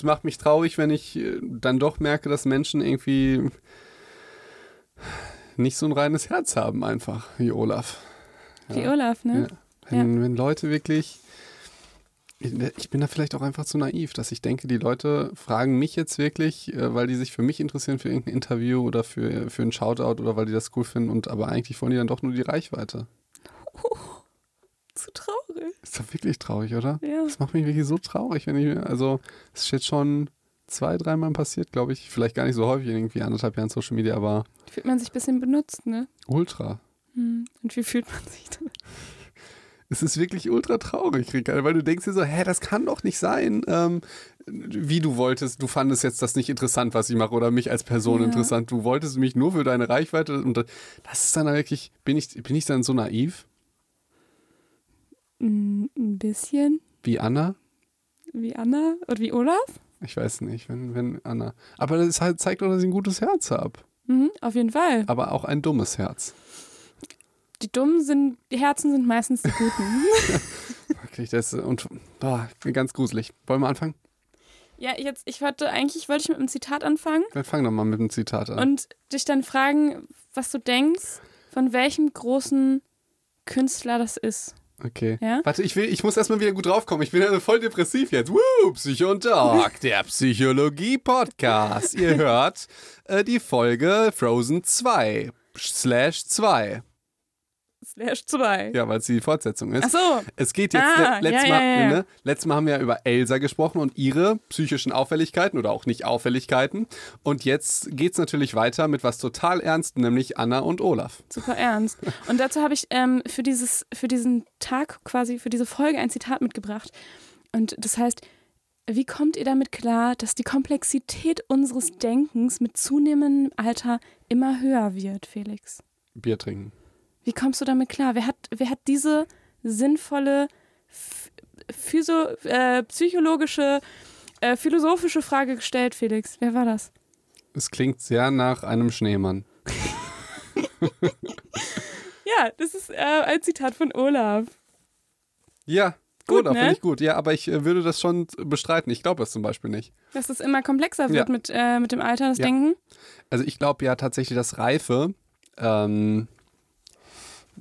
es macht mich traurig, wenn ich äh, dann doch merke, dass Menschen irgendwie nicht so ein reines Herz haben, einfach wie Olaf. Wie Olaf, ne? Ja. Wenn, wenn Leute wirklich. Ich bin da vielleicht auch einfach zu naiv, dass ich denke, die Leute fragen mich jetzt wirklich, äh, weil die sich für mich interessieren für irgendein Interview oder für, für einen Shoutout oder weil die das cool finden und aber eigentlich wollen die dann doch nur die Reichweite. Zu traurig. Ist doch wirklich traurig, oder? Ja. Das macht mich wirklich so traurig, wenn ich mir, also es ist jetzt schon zwei, dreimal passiert, glaube ich. Vielleicht gar nicht so häufig in irgendwie anderthalb Jahren Social Media, aber Fühlt man sich ein bisschen benutzt, ne? ultra. Hm. Und wie fühlt man sich dann? Es ist wirklich ultra traurig, Ricardo, weil du denkst dir so, hä, das kann doch nicht sein, ähm, wie du wolltest. Du fandest jetzt das nicht interessant, was ich mache, oder mich als Person Ja. interessant. Du wolltest mich nur für deine Reichweite und das ist dann wirklich, bin ich, bin ich dann so naiv Ein bisschen. wie Anna? Wie Anna und wie Olaf? Ich weiß nicht, wenn, wenn Anna. Aber das halt, zeigt doch, dass ich ein gutes Herz habe. Mhm, auf jeden Fall. Aber auch ein dummes Herz. Die Dummen sind, die Herzen sind meistens die Guten. Wirklich, das und boah, ganz gruselig. Wollen wir anfangen? ja, jetzt, ich wollte eigentlich, wollte ich mit einem Zitat anfangen Dann fang doch mal mit dem Zitat an. und dich dann fragen, was du denkst, von welchem großen Künstler das ist. Okay. Ja? Warte, ich, will, ich muss erstmal wieder gut draufkommen. Ich bin ja voll depressiv jetzt. Woo, Psycho und Dog, der Psychologie-Podcast. Ihr hört äh, die Folge Frozen 2 slash 2. Slash 2. Ja, weil es die Fortsetzung ist. Ach so. Es geht jetzt, Ah, le- letztes, ja, Mal, ja, ja. Ne, letztes Mal haben wir ja über Elsa gesprochen und ihre psychischen Auffälligkeiten oder auch nicht Auffälligkeiten. Und jetzt geht es natürlich weiter mit was total Ernstem, nämlich Anna und Olaf. Super ernst. Und dazu habe ich ähm, für, dieses, für diesen Tag quasi, für diese Folge ein Zitat mitgebracht. Und das heißt, wie kommt ihr damit klar, dass die Komplexität unseres Denkens mit zunehmendem Alter immer höher wird, Felix? Bier trinken. Wie kommst du damit klar? Wer hat, wer hat diese sinnvolle, ph- physio, äh, psychologische, äh, philosophische Frage gestellt, Felix? Wer war das? Es klingt sehr nach einem Schneemann. Ja, das ist äh, ein Zitat von Olaf. Ja, Gut, Olaf, ne? finde ich gut. Ja, aber ich äh, würde das schon bestreiten. Ich glaube das zum Beispiel nicht. Dass es immer komplexer wird Ja. mit, äh, mit dem Alter, das Ja. Denken. Also ich glaube ja tatsächlich, dass Reife, ähm,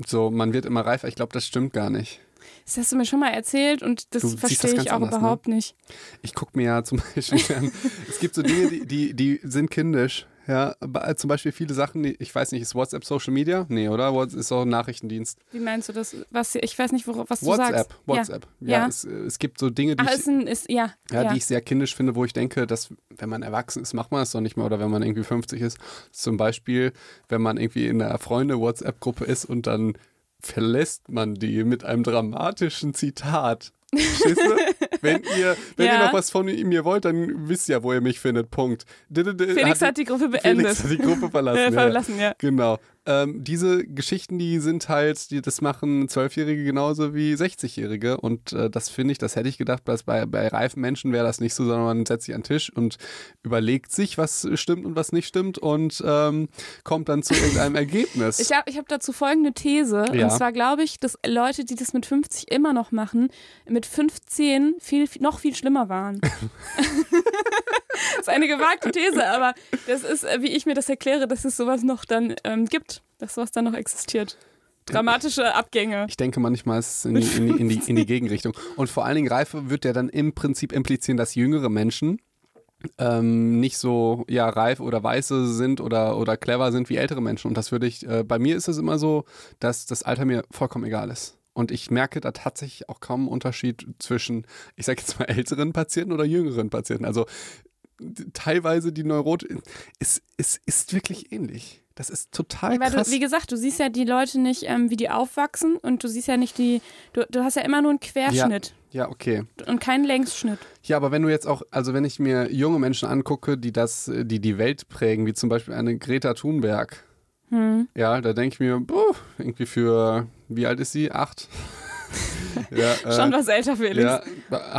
so, man wird immer reifer. Ich glaube, das stimmt gar nicht. Das hast du mir schon mal erzählt und das verstehe das ich auch anders, ne? überhaupt nicht. Ich gucke mir ja zum Beispiel an, es gibt so Dinge, die, die, die sind kindisch. Ja, zum Beispiel viele Sachen, ich weiß nicht, ist WhatsApp Social Media? Nee, oder? WhatsApp ist auch ein Nachrichtendienst. Wie meinst du das? Was, ich weiß nicht, worauf, was du WhatsApp, sagst. WhatsApp. Ja, Ja. Es, es gibt so Dinge, die Ach, ich, ein, ist, ja, ja, ja. die ich sehr kindisch finde, wo ich denke, dass wenn man erwachsen ist, macht man das doch nicht mehr oder wenn man irgendwie 50 ist. Zum Beispiel, wenn man irgendwie in einer Freunde-WhatsApp-Gruppe ist und dann verlässt man die mit einem dramatischen Zitat. Verstehst du? wenn ihr, wenn ihr Ja. noch was von mir wollt, dann wisst ihr, wo ihr mich findet. Punkt. Felix hat die Gruppe beendet. Felix hat die Gruppe verlassen. Ja. verlassen, ja. Genau. Ähm, diese Geschichten, die sind halt, die, das machen Zwölfjährige genauso wie 60-Jährige. Und äh, das finde ich, das hätte ich gedacht, dass bei, bei reifen Menschen wäre das nicht so, sondern man setzt sich an den Tisch und überlegt sich, was stimmt und was nicht stimmt und ähm, kommt dann zu irgendeinem Ergebnis. Ich habe ich hab dazu folgende These. Ja. Und zwar glaube ich, dass Leute, die das mit 50 immer noch machen, mit 15 viel, viel, noch viel schlimmer waren. das ist eine gewagte These, aber das ist, äh, wie ich mir das erkläre, dass es sowas noch dann ähm, gibt, dass sowas dann noch existiert. Dramatische Abgänge. Ich denke manchmal ist es in die, in, in, die, in die Gegenrichtung. Und vor allen Dingen Reife wird ja dann im Prinzip implizieren, dass jüngere Menschen ähm, nicht so ja reif oder weiße sind oder, oder clever sind wie ältere Menschen. Und das würde ich, äh, bei mir ist es immer so, dass das Alter mir vollkommen egal ist. Und ich merke da tatsächlich auch kaum einen Unterschied zwischen, ich sage jetzt mal, älteren Patienten oder jüngeren Patienten. Also teilweise die Neurot, es, es ist wirklich ähnlich. Das ist total Weil krass. du, wie gesagt, du siehst ja die Leute nicht, ähm, wie die aufwachsen und du siehst ja nicht die, du, du hast ja immer nur einen Querschnitt ja, okay. und keinen Längsschnitt. Ja, aber wenn du jetzt auch, also wenn ich mir junge Menschen angucke, die das, die die Welt prägen, wie zum Beispiel eine Greta Thunberg, Hm. ja, da denke ich mir, boah, irgendwie für, wie alt ist sie? Acht? ja, äh, Schon was älter, Felix. ja,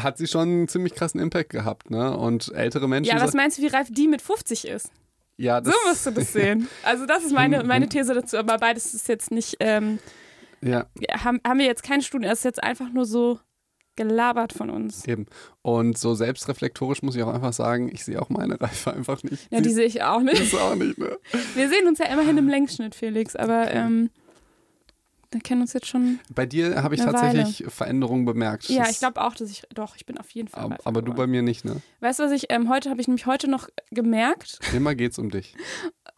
hat sie schon einen ziemlich krassen Impact gehabt, ne? Und ältere Menschen. Ja, was so- meinst du, wie reif die mit 50 ist? ja, So das, musst du das sehen. Also das ist meine, meine These dazu, aber beides ist jetzt nicht, ähm, ja, haben, haben wir jetzt keine Studien, es ist jetzt einfach nur so gelabert von uns. Eben. Und so selbstreflektorisch muss ich auch einfach sagen, ich sehe auch meine Reife einfach nicht. Ja, die sehe ich auch nicht. ist auch nicht, ne? Wir sehen uns ja immerhin im Längsschnitt, Felix, aber ähm, wir kennen uns jetzt schon. Bei dir habe ich tatsächlich Veränderungen bemerkt. Ja, Das- ich glaube auch, dass ich. Doch, ich bin auf jeden Fall. aber, reifer aber du bei mir nicht, ne? Weißt du, was ich ähm, heute habe ich nämlich heute noch gemerkt? Immer geht's um dich.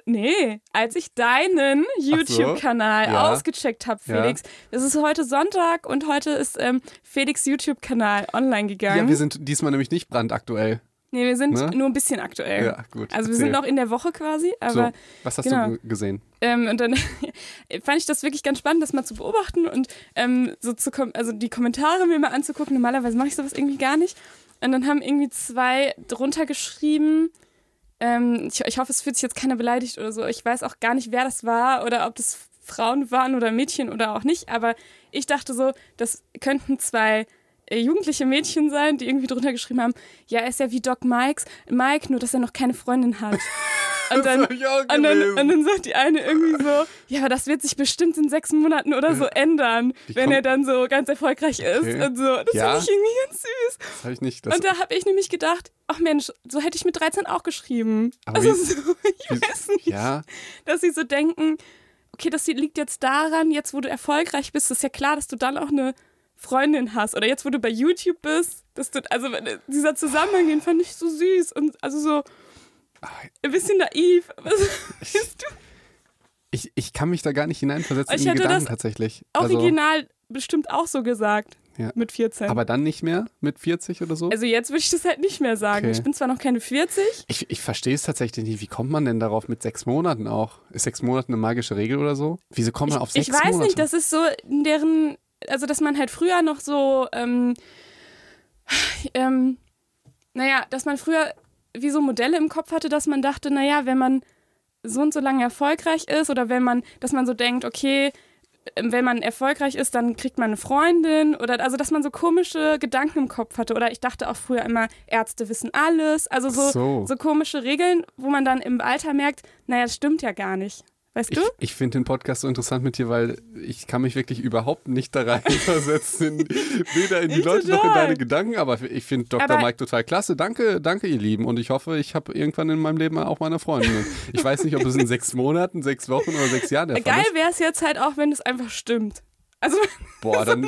Nee, als ich deinen YouTube-Kanal Ja. ausgecheckt habe, Ja. Felix. Es ist heute Sonntag und heute ist ähm, Felix YouTube-Kanal online gegangen. Ja, wir sind diesmal nämlich nicht brandaktuell. Nee, wir sind Ne? nur ein bisschen aktuell. Ja, gut. Also wir erzähl. sind noch in der Woche quasi, aber so, was hast genau. du ge- gesehen? Ähm, und dann fand ich das wirklich ganz spannend, das mal zu beobachten und ähm, so zu also die Kommentare mir mal anzugucken. Normalerweise mache ich sowas irgendwie gar nicht. Und dann haben irgendwie zwei drunter geschrieben. Ähm, ich, ich hoffe, es fühlt sich jetzt keiner beleidigt oder so. Ich weiß auch gar nicht, wer das war oder ob das Frauen waren oder Mädchen oder auch nicht. Aber ich dachte so, das könnten zwei jugendliche Mädchen sein, die irgendwie drunter geschrieben haben, ja, er ist ja wie Doc Mikes, Mike, nur dass er noch keine Freundin hat. Und dann, und dann, und dann sagt die eine irgendwie so, ja, aber das wird sich bestimmt in sechs Monaten oder so ändern, Wie wenn er dann so ganz erfolgreich ist Okay. und so. Das Ja. finde ich irgendwie ganz süß. Das habe ich nicht. Und da habe ich nämlich gedacht, ach Mensch, so hätte ich mit 13 auch geschrieben. Aber also so, ich wie- weiß nicht, ja, dass sie so denken, okay, das liegt jetzt daran, jetzt wo du erfolgreich bist, ist ja klar, dass du dann auch eine Freundin hast. Oder jetzt, wo du bei YouTube bist, dass du, also dieser Zusammenhang, den fand ich so süß und also so ein bisschen naiv. Was bist du? ich, ich kann mich da gar nicht hineinversetzen Ich in Gedanken das tatsächlich. Also, Original bestimmt auch so gesagt. Ja. Mit 14. aber dann nicht mehr mit 40 oder so? also jetzt würde ich das halt nicht mehr sagen. Okay. Ich bin zwar noch keine 40. Ich, ich verstehe es tatsächlich nicht. Wie kommt man denn darauf mit sechs Monaten auch? Ist sechs Monate eine magische Regel oder so? Wieso kommt man auf sechs ich weiß Monate? nicht, das ist so in deren, also dass man halt früher noch so, ähm, ähm, naja, dass man früher wie so Modelle im Kopf hatte, dass man dachte, naja, wenn man so und so lange erfolgreich ist oder wenn man, dass man so denkt, okay, ähm, wenn man erfolgreich ist, dann kriegt man eine Freundin oder also dass man so komische Gedanken im Kopf hatte oder ich dachte auch früher immer Ärzte wissen alles, also so so. so komische Regeln, wo man dann im Alter merkt, naja, das stimmt ja gar nicht. Weißt Ich, du? ich finde den Podcast so interessant mit dir, weil ich kann mich wirklich überhaupt nicht da reinversetzen, in, weder in die Ich Leute noch in total. deine Gedanken, aber ich finde Dr. Aber- Mike total klasse. Danke, danke ihr Lieben und ich hoffe, ich habe irgendwann in meinem Leben auch meine Freundin. Und Ich weiß nicht, ob es in sechs Monaten, sechs Wochen oder sechs Jahren der Fall Geil ist. wäre es jetzt halt auch, wenn es einfach stimmt. Also Boah, dann,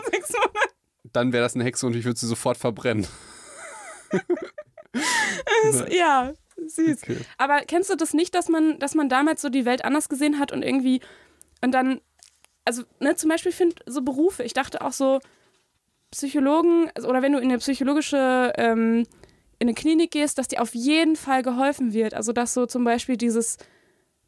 dann wäre das eine Hexe und ich würde sie sofort verbrennen. Ja, süß. Okay. Aber kennst du das nicht, dass man, dass man damals so die Welt anders gesehen hat und irgendwie und dann, also ne, zum Beispiel finde so Berufe. Ich dachte auch so Psychologen also, oder wenn du in eine psychologische ähm, in eine Klinik gehst, dass dir auf jeden Fall geholfen wird. Also dass so zum Beispiel dieses,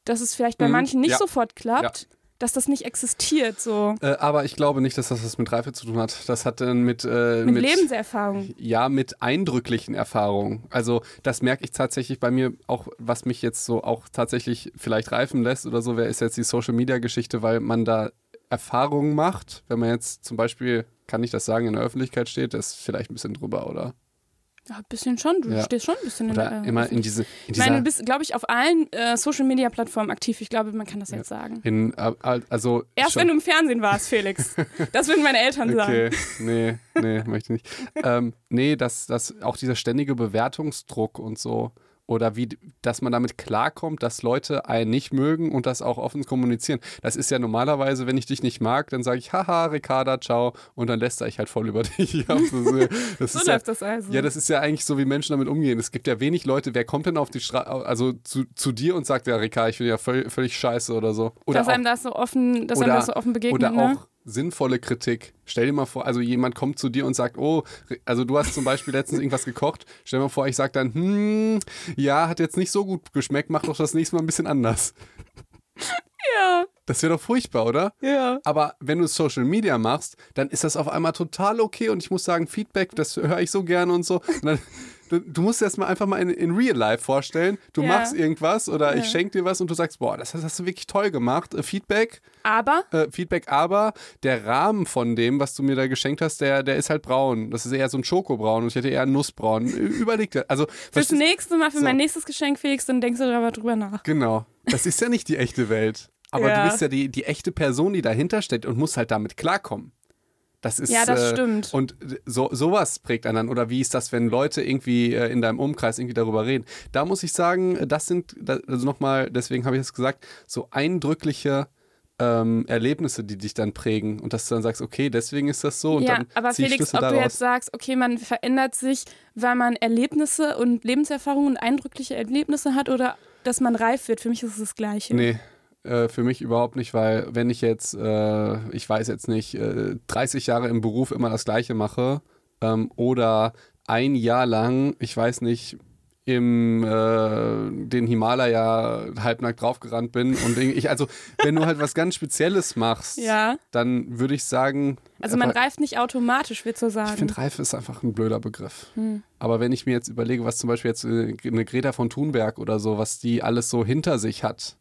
dass es vielleicht bei Mhm, manchen nicht ja. sofort klappt, dass das nicht existiert so Äh, aber ich glaube nicht, dass das was mit Reife zu tun hat. Das hat dann mit, äh, mit, Lebenserfahrung. Ja, mit eindrücklichen Erfahrungen. Also das merke ich tatsächlich bei mir auch, was mich jetzt so auch tatsächlich vielleicht reifen lässt oder so, wer ist jetzt die Social-Media-Geschichte, weil man da Erfahrungen macht. Wenn man jetzt zum Beispiel, kann ich das sagen, in der Öffentlichkeit steht, das ist vielleicht ein bisschen drüber, oder? Ja, ein bisschen schon. Du Ja. stehst schon ein bisschen Oder in der immer in diese, in Ich meine, du bist, glaube ich, auf allen äh, Social-Media-Plattformen aktiv. Ich glaube, man kann das jetzt sagen. in, äh, also Erst schon- wenn du im Fernsehen warst, Felix. Das würden meine Eltern Okay, sagen. nee, nee, möchte ich nicht. ähm, nee, dass, dass auch dieser ständige Bewertungsdruck und so oder wie, dass man damit klarkommt, dass Leute einen nicht mögen und das auch offen kommunizieren. Das ist ja normalerweise, wenn ich dich nicht mag, dann sage ich, haha, Ricarda, ciao, und dann lästere ich halt voll über dich. das das So ist ja, läuft das also. ja, das ist ja eigentlich so, wie Menschen damit umgehen. Es gibt ja wenig Leute, wer kommt denn auf die Straße, also zu, zu dir und sagt, ja, Ricarda, ich bin ja völlig, völlig scheiße oder so. Oder dass auch, einem das so offen, dass einem das so offen begegnet, oder ne? Sinnvolle Kritik. Stell dir mal vor, also jemand kommt zu dir und sagt, oh, also du hast zum Beispiel letztens irgendwas gekocht. Stell dir mal vor, ich sage dann, hm, ja, hat jetzt nicht so gut geschmeckt, mach doch das nächste Mal ein bisschen anders. Ja, Das wäre doch furchtbar, oder? ja. Aber wenn du Social Media machst, dann ist das auf einmal total okay und ich muss sagen, Feedback, das höre ich so gerne und so. Und dann, du, du musst dir das mal einfach mal in, in Real Life vorstellen. Du Ja. machst irgendwas oder Ja. ich schenke dir was und du sagst, boah, das hast, hast du wirklich toll gemacht. Äh, Feedback, Aber äh, Feedback, aber der Rahmen von dem, was du mir da geschenkt hast, der, der ist halt braun. Das ist eher so ein Schokobraun und ich hätte eher einen Nussbraun. Überleg dir. Also, fürs nächste Mal, für So. mein nächstes Geschenk, Felix, dann denkst du darüber drüber nach. Genau. Das ist ja nicht die echte Welt. Aber Ja. du bist ja die, die echte Person, die dahinter steht und musst halt damit klarkommen. Das ist, Ja, das äh, stimmt. Und so, sowas prägt einen dann. Oder wie ist das, wenn Leute irgendwie äh, in deinem Umkreis irgendwie darüber reden? Da muss ich sagen, das sind, also nochmal, deswegen habe ich es gesagt, so eindrückliche ähm, Erlebnisse, die dich dann prägen. Und dass du dann sagst, okay, deswegen ist das so. Und ja, dann aber Felix, Schlüsse ob du daraus. jetzt sagst, okay, man verändert sich, weil man Erlebnisse und Lebenserfahrungen und eindrückliche Erlebnisse hat oder dass man reif wird, für mich ist es das Gleiche. Nee, äh, für mich überhaupt nicht, weil wenn ich jetzt, äh, ich weiß jetzt nicht, äh, 30 Jahre im Beruf immer das Gleiche mache ähm, oder ein Jahr lang, ich weiß nicht, im äh, den Himalaya halbnackt draufgerannt bin und ich, also wenn du halt was ganz Spezielles machst, Ja, dann würde ich sagen, also man reift nicht automatisch, willst du ich sagen. finde, Reife ist einfach ein blöder Begriff. Hm. Aber wenn ich mir jetzt überlege, was zum Beispiel jetzt äh, eine Greta von Thunberg oder so, was die alles so hinter sich hat.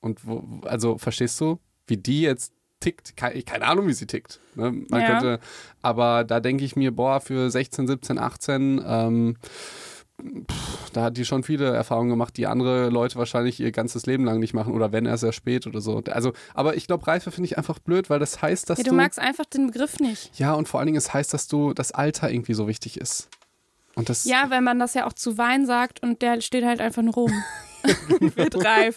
Und wo, also verstehst du, wie die jetzt tickt? Keine, Ahnung, wie sie tickt. Ne? Man Ja. könnte, aber da denke ich mir, boah, für 16, 17, 18, ähm, pff, da hat die schon viele Erfahrungen gemacht, die andere Leute wahrscheinlich ihr ganzes Leben lang nicht machen oder wenn erst sehr spät oder so. Also, aber ich glaube, Reife finde ich einfach blöd, weil das heißt, dass Ja, du du magst einfach den Begriff nicht. ja, und vor allen Dingen, es heißt, dass du das Alter irgendwie so wichtig ist. Und das, Ja, wenn man das ja auch zu Wein sagt und der steht halt einfach nur rum. wird reif.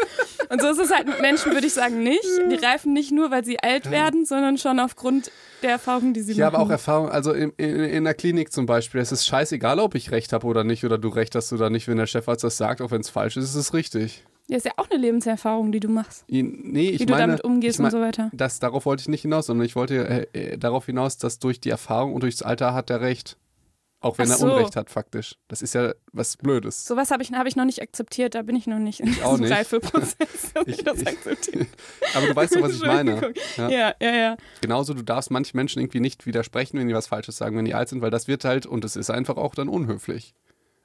Und so ist es halt mit Menschen, würde ich sagen, nicht. Die reifen nicht nur, weil sie alt werden, sondern schon aufgrund der Erfahrungen, die sie ich machen. habe auch Erfahrung, also in, in, in der Klinik zum Beispiel, es ist scheißegal, ob ich recht habe oder nicht, oder du recht hast oder nicht, wenn der Chefarzt das sagt, auch wenn es falsch ist, ist es richtig. Das ist ja auch eine Lebenserfahrung, die du machst. I- Nee, ich Wie du meine, damit umgehst ich mein, und so weiter. das, darauf wollte ich nicht hinaus, sondern ich wollte äh, äh, darauf hinaus, dass durch die Erfahrung und durchs Alter hat er recht. Auch wenn Ach er so. Unrecht hat, faktisch. Das ist ja was Blödes. Sowas habe ich, hab ich noch nicht akzeptiert, da bin ich noch nicht in auch diesem nicht. Reifeprozess, dass ich, Ich- das akzeptiere. Aber du weißt doch, was ich meine. Ja. Ja, ja, ja. Genauso, du darfst manchen Menschen irgendwie nicht widersprechen, wenn die was Falsches sagen, wenn die alt sind, weil das wird halt, und es ist einfach auch dann unhöflich.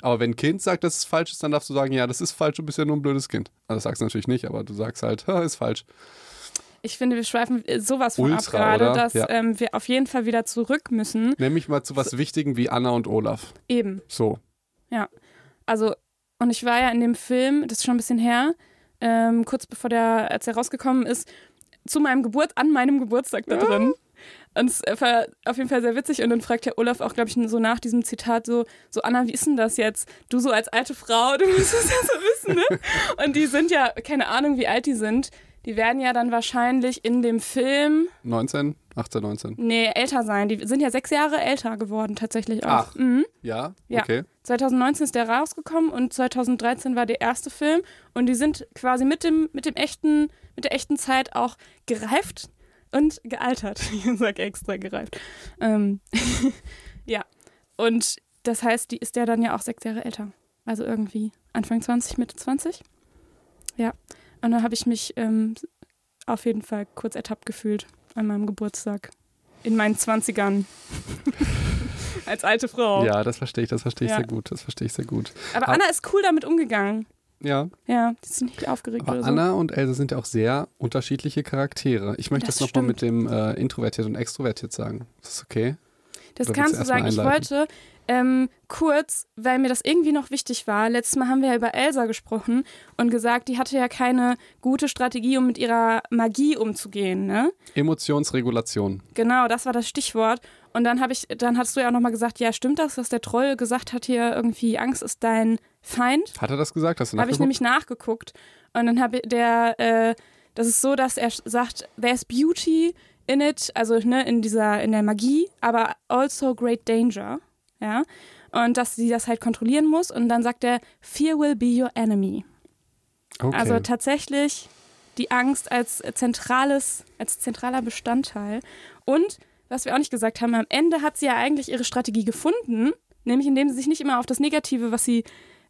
Aber wenn ein Kind sagt, dass es falsch ist, dann darfst du sagen, ja, das ist falsch, du bist ja nur ein blödes Kind. Also das sagst du natürlich nicht, aber du sagst halt, "Ha, ist falsch. Ich finde, wir schweifen sowas von ab Ultra, gerade, oder? dass Ja. ähm, wir auf jeden Fall wieder zurück müssen. Nämlich mal zu was Wichtigem wie Anna und Olaf. Eben. So. Also, und ich war ja in dem Film, das ist schon ein bisschen her, ähm, kurz bevor der, als er rausgekommen ist, zu meinem Geburt, an meinem Geburtstag da drin. Und es war auf jeden Fall sehr witzig. Und dann fragt der Olaf auch, glaube ich, so nach diesem Zitat so, so, Anna, wie ist denn das jetzt? Du so als alte Frau, du musst es ja so wissen, ne? Und die sind ja, keine Ahnung, wie alt die sind. Die werden ja dann wahrscheinlich in dem Film, 19, 18, 19. nee, älter sein. Die sind ja sechs Jahre älter geworden, tatsächlich auch. Ach. Mhm. Ja? Ja. Okay. 2019 ist der rausgekommen und 2013 war der erste Film und die sind quasi mit dem mit dem echten mit der echten Zeit auch gereift und gealtert. Ich sag extra gereift. Ähm, ja und das heißt, die ist ja dann ja auch sechs Jahre älter, also irgendwie Anfang 20, Mitte 20. Ja und dann habe ich mich ähm, auf jeden Fall kurz ertappt gefühlt an meinem Geburtstag in meinen 20ern. Als alte Frau. Ja, das verstehe ich, das verstehe ich Ja. sehr gut. Das verstehe ich sehr gut. Aber. Anna ist cool damit umgegangen. Ja, Ja, die ist nicht aufgeregt aber so. Anna und Else sind ja auch sehr unterschiedliche Charaktere. Ich möchte das, Das nochmal mit dem äh, introvertiert und extrovertiert sagen. Ist das okay? Das kannst du sagen. Ich wollte ähm, kurz, weil mir das irgendwie noch wichtig war, letztes Mal haben wir ja über Elsa gesprochen und gesagt, die hatte ja keine gute Strategie, um mit ihrer Magie umzugehen, ne? Emotionsregulation. Genau, das war das Stichwort. Und dann habe ich, dann hast du ja auch nochmal gesagt, ja, stimmt das, dass der Troll gesagt hat hier irgendwie, Angst ist dein Feind? Hat er das gesagt? Hast du Habe ich nämlich nachgeguckt. Und dann habe der, äh, das ist so, dass er sagt, there's beauty in it, also ne, in dieser, in der Magie, aber also great danger. Ja. Und dass sie das halt kontrollieren muss. Und dann sagt er, Fear will be your enemy. okay. Also tatsächlich die Angst als zentrales, als zentraler Bestandteil. Und was wir auch nicht gesagt haben, am Ende hat sie ja eigentlich ihre Strategie gefunden, nämlich indem sie sich nicht immer auf das Negative, was sie,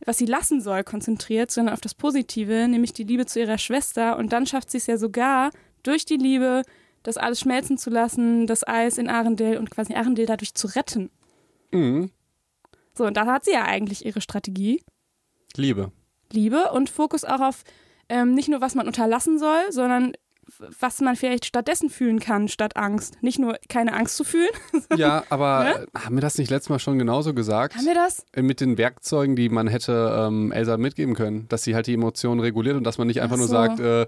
was sie lassen soll, konzentriert, sondern auf das Positive, nämlich die Liebe zu ihrer Schwester. Und dann schafft sie es ja sogar durch die Liebe, das alles schmelzen zu lassen, das Eis in Arendelle und quasi Arendelle dadurch zu retten. mhm. So, und da hat sie ja eigentlich ihre Strategie. Liebe. Liebe und Fokus auch auf ähm, nicht nur, was man unterlassen soll, sondern was man vielleicht stattdessen fühlen kann, statt Angst. Nicht nur keine Angst zu fühlen. Ja, aber ne? haben wir das nicht letztes Mal schon genauso gesagt? Haben wir das? Äh, mit den Werkzeugen, die man hätte ähm, Elsa mitgeben können, dass sie halt die Emotionen reguliert und dass man nicht einfach so. nur sagt, äh, äh,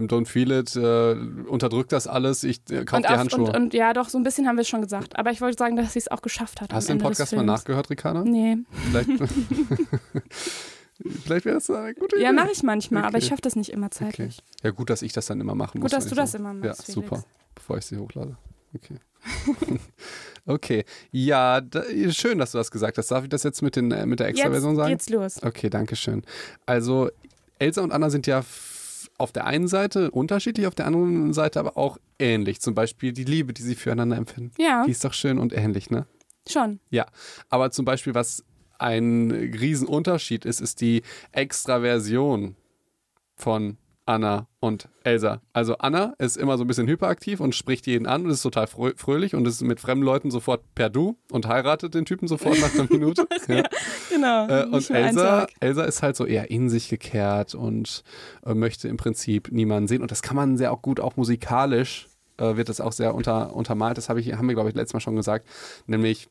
don't feel it, äh, unterdrückt das alles, ich äh, kauf dir Handschuhe. Und, und, ja, doch, so ein bisschen haben wir es schon gesagt. Aber ich wollte sagen, dass sie es auch geschafft hat. Hast du den Podcast mal nachgehört, Ricarda? Nee. Vielleicht. Vielleicht wäre das eine gute Idee. Ja, mache ich manchmal, okay. aber ich schaffe das nicht immer zeitlich. Okay. Ja, gut, dass ich das dann immer machen gut, muss. Gut, dass du das immer machst. Ja, super. Bevor ich sie hochlade. Okay. okay. Ja, da, schön, dass du das gesagt hast. Darf ich das jetzt mit, den, äh, mit der Extra-Version sagen? Jetzt los. Okay, danke schön. Also, Elsa und Anna sind ja auf der einen Seite unterschiedlich, auf der anderen Seite aber auch ähnlich. Zum Beispiel die Liebe, die sie füreinander empfinden. Ja. Die ist doch schön und ähnlich, ne? Schon. Ja. Aber zum Beispiel, was ein Riesenunterschied ist, ist die Extraversion von Anna und Elsa. Also Anna ist immer so ein bisschen hyperaktiv und spricht jeden an und ist total fröhlich und ist mit fremden Leuten sofort per Du und heiratet den Typen sofort nach einer Minute. ja, genau. Äh, und Elsa, Elsa ist halt so eher in sich gekehrt und äh, möchte im Prinzip niemanden sehen. Und das kann man sehr auch gut, auch musikalisch äh, wird das auch sehr unter, untermalt. Das hab ich, haben wir, glaube ich, letztes Mal schon gesagt. Nämlich,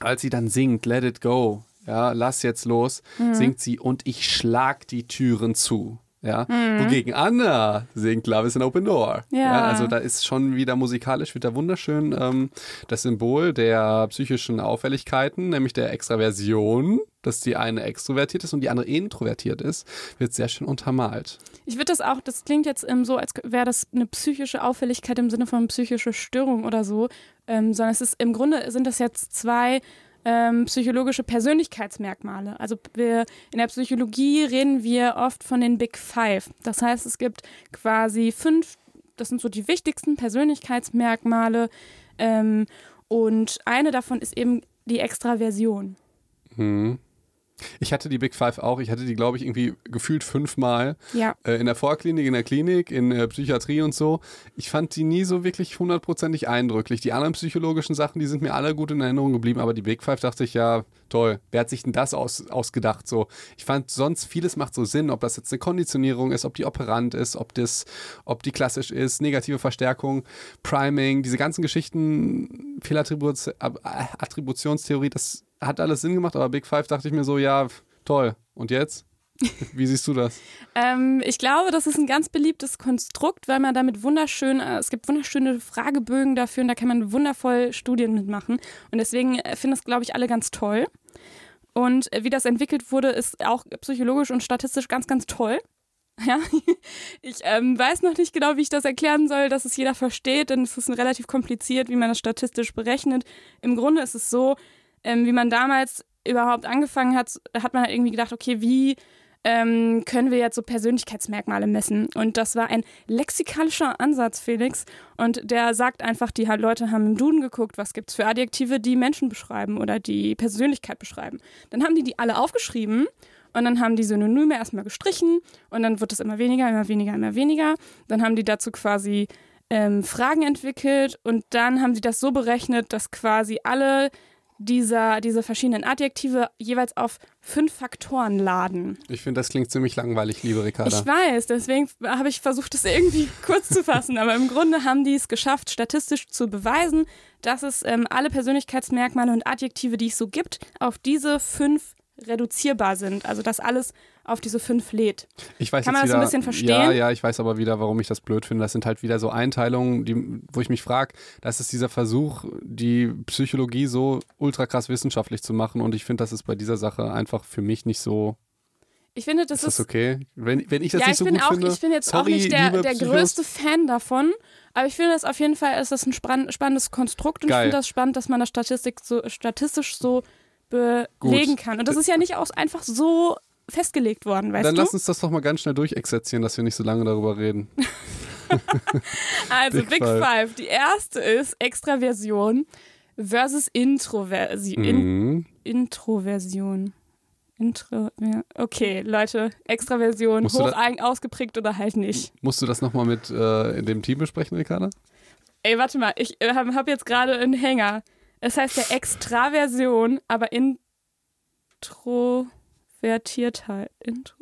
als sie dann singt, Let It Go, ja, lass jetzt los, mhm. singt sie und ich schlag die Türen zu. Ja, mhm. wogegen Anna singt Love is an Open Door. Ja. ja. also da ist schon wieder musikalisch wieder wunderschön ähm, das Symbol der psychischen Auffälligkeiten, nämlich der Extraversion, dass die eine extrovertiert ist und die andere introvertiert ist, wird sehr schön untermalt. Ich würde das auch, das klingt jetzt ähm, so, als wäre das eine psychische Auffälligkeit im Sinne von psychische Störung oder so, ähm, sondern es ist im Grunde sind das jetzt zwei ähm, psychologische Persönlichkeitsmerkmale. Also wir, in der Psychologie reden wir oft von den Big Five. Das heißt, es gibt quasi fünf, das sind so die wichtigsten Persönlichkeitsmerkmale ähm, und eine davon ist eben die Extraversion. Mhm. Ich hatte die Big Five auch. Ich hatte die, glaube ich, irgendwie gefühlt fünfmal. Ja. Äh, in der Vorklinik, in der Klinik, in äh, Psychiatrie und so. Ich fand die nie so wirklich hundertprozentig eindrücklich. Die anderen psychologischen Sachen, die sind mir alle gut in Erinnerung geblieben. Aber die Big Five dachte ich, ja, toll. Wer hat sich denn das aus, ausgedacht? So, ich fand sonst vieles macht so Sinn, ob das jetzt eine Konditionierung ist, ob die operant ist, ob das, ob die klassisch ist, negative Verstärkung, Priming, diese ganzen Geschichten, Fehlattributionstheorie, das hat alles Sinn gemacht, aber Big Five dachte ich mir so, ja, toll. Und jetzt? Wie siehst du das? ähm, ich glaube, das ist ein ganz beliebtes Konstrukt, weil man damit wunderschön, äh, es gibt wunderschöne Fragebögen dafür und da kann man wundervoll Studien mitmachen. Und deswegen äh, finden das, glaube ich, alle ganz toll. Und äh, wie das entwickelt wurde, ist auch psychologisch und statistisch ganz, ganz toll. Ja, ich ähm, weiß noch nicht genau, wie ich das erklären soll, dass es jeder versteht, denn es ist relativ kompliziert, wie man das statistisch berechnet. Im Grunde ist es so, ähm, wie man damals überhaupt angefangen hat, hat man halt irgendwie gedacht, okay, wie ähm, können wir jetzt so Persönlichkeitsmerkmale messen? Und das war ein lexikalischer Ansatz, Felix. Und der sagt einfach, die Leute haben im Duden geguckt, was gibt es für Adjektive, die Menschen beschreiben oder die Persönlichkeit beschreiben. Dann haben die die alle aufgeschrieben und dann haben die Synonyme erstmal gestrichen und dann wird es immer weniger, immer weniger, immer weniger. Dann haben die dazu quasi ähm, Fragen entwickelt und dann haben sie das so berechnet, dass quasi alle dieser, diese verschiedenen Adjektive jeweils auf fünf Faktoren laden. Ich finde, das klingt ziemlich langweilig, liebe Ricarda. Ich weiß, deswegen habe ich versucht, das irgendwie kurz zu fassen. Aber im Grunde haben die es geschafft, statistisch zu beweisen, dass es ähm, alle Persönlichkeitsmerkmale und Adjektive, die es so gibt, auf diese fünf reduzierbar sind. Also dass alles auf diese fünf lädt. Ich weiß Kann man das wieder, ein bisschen verstehen? Ja, ja, ich weiß aber wieder, warum ich das blöd finde. Das sind halt wieder so Einteilungen, die, wo ich mich frage, das ist dieser Versuch, die Psychologie so ultra krass wissenschaftlich zu machen. Und ich finde, das ist bei dieser Sache einfach für mich nicht so ich finde, das ist. Ist das okay? Wenn, wenn ich das ja, nicht so ich bin gut auch, finde. Ich bin jetzt sorry, auch nicht der, der größte Fan davon, aber ich finde das auf jeden Fall ist das ein spannendes Konstrukt und Geil. ich finde das spannend, dass man das Statistik so, statistisch so belegen Gut. kann. Und das ist ja nicht auch einfach so festgelegt worden, weißt Dann du? lass uns das doch mal ganz schnell durchexerzieren, dass wir nicht so lange darüber reden. also Big, Big Five. Five. Die erste ist Extraversion versus Introversion. Mhm. In Introversion. Intro. Okay, Leute, Extraversion, Musst hoch ausgeprägt oder halt nicht. Musst du das nochmal mit äh, dem Team besprechen, Ricarda? Ey, warte mal, ich äh, habe hab jetzt gerade einen Hänger. Es heißt ja Extraversion, aber Introvertiertheit. Intro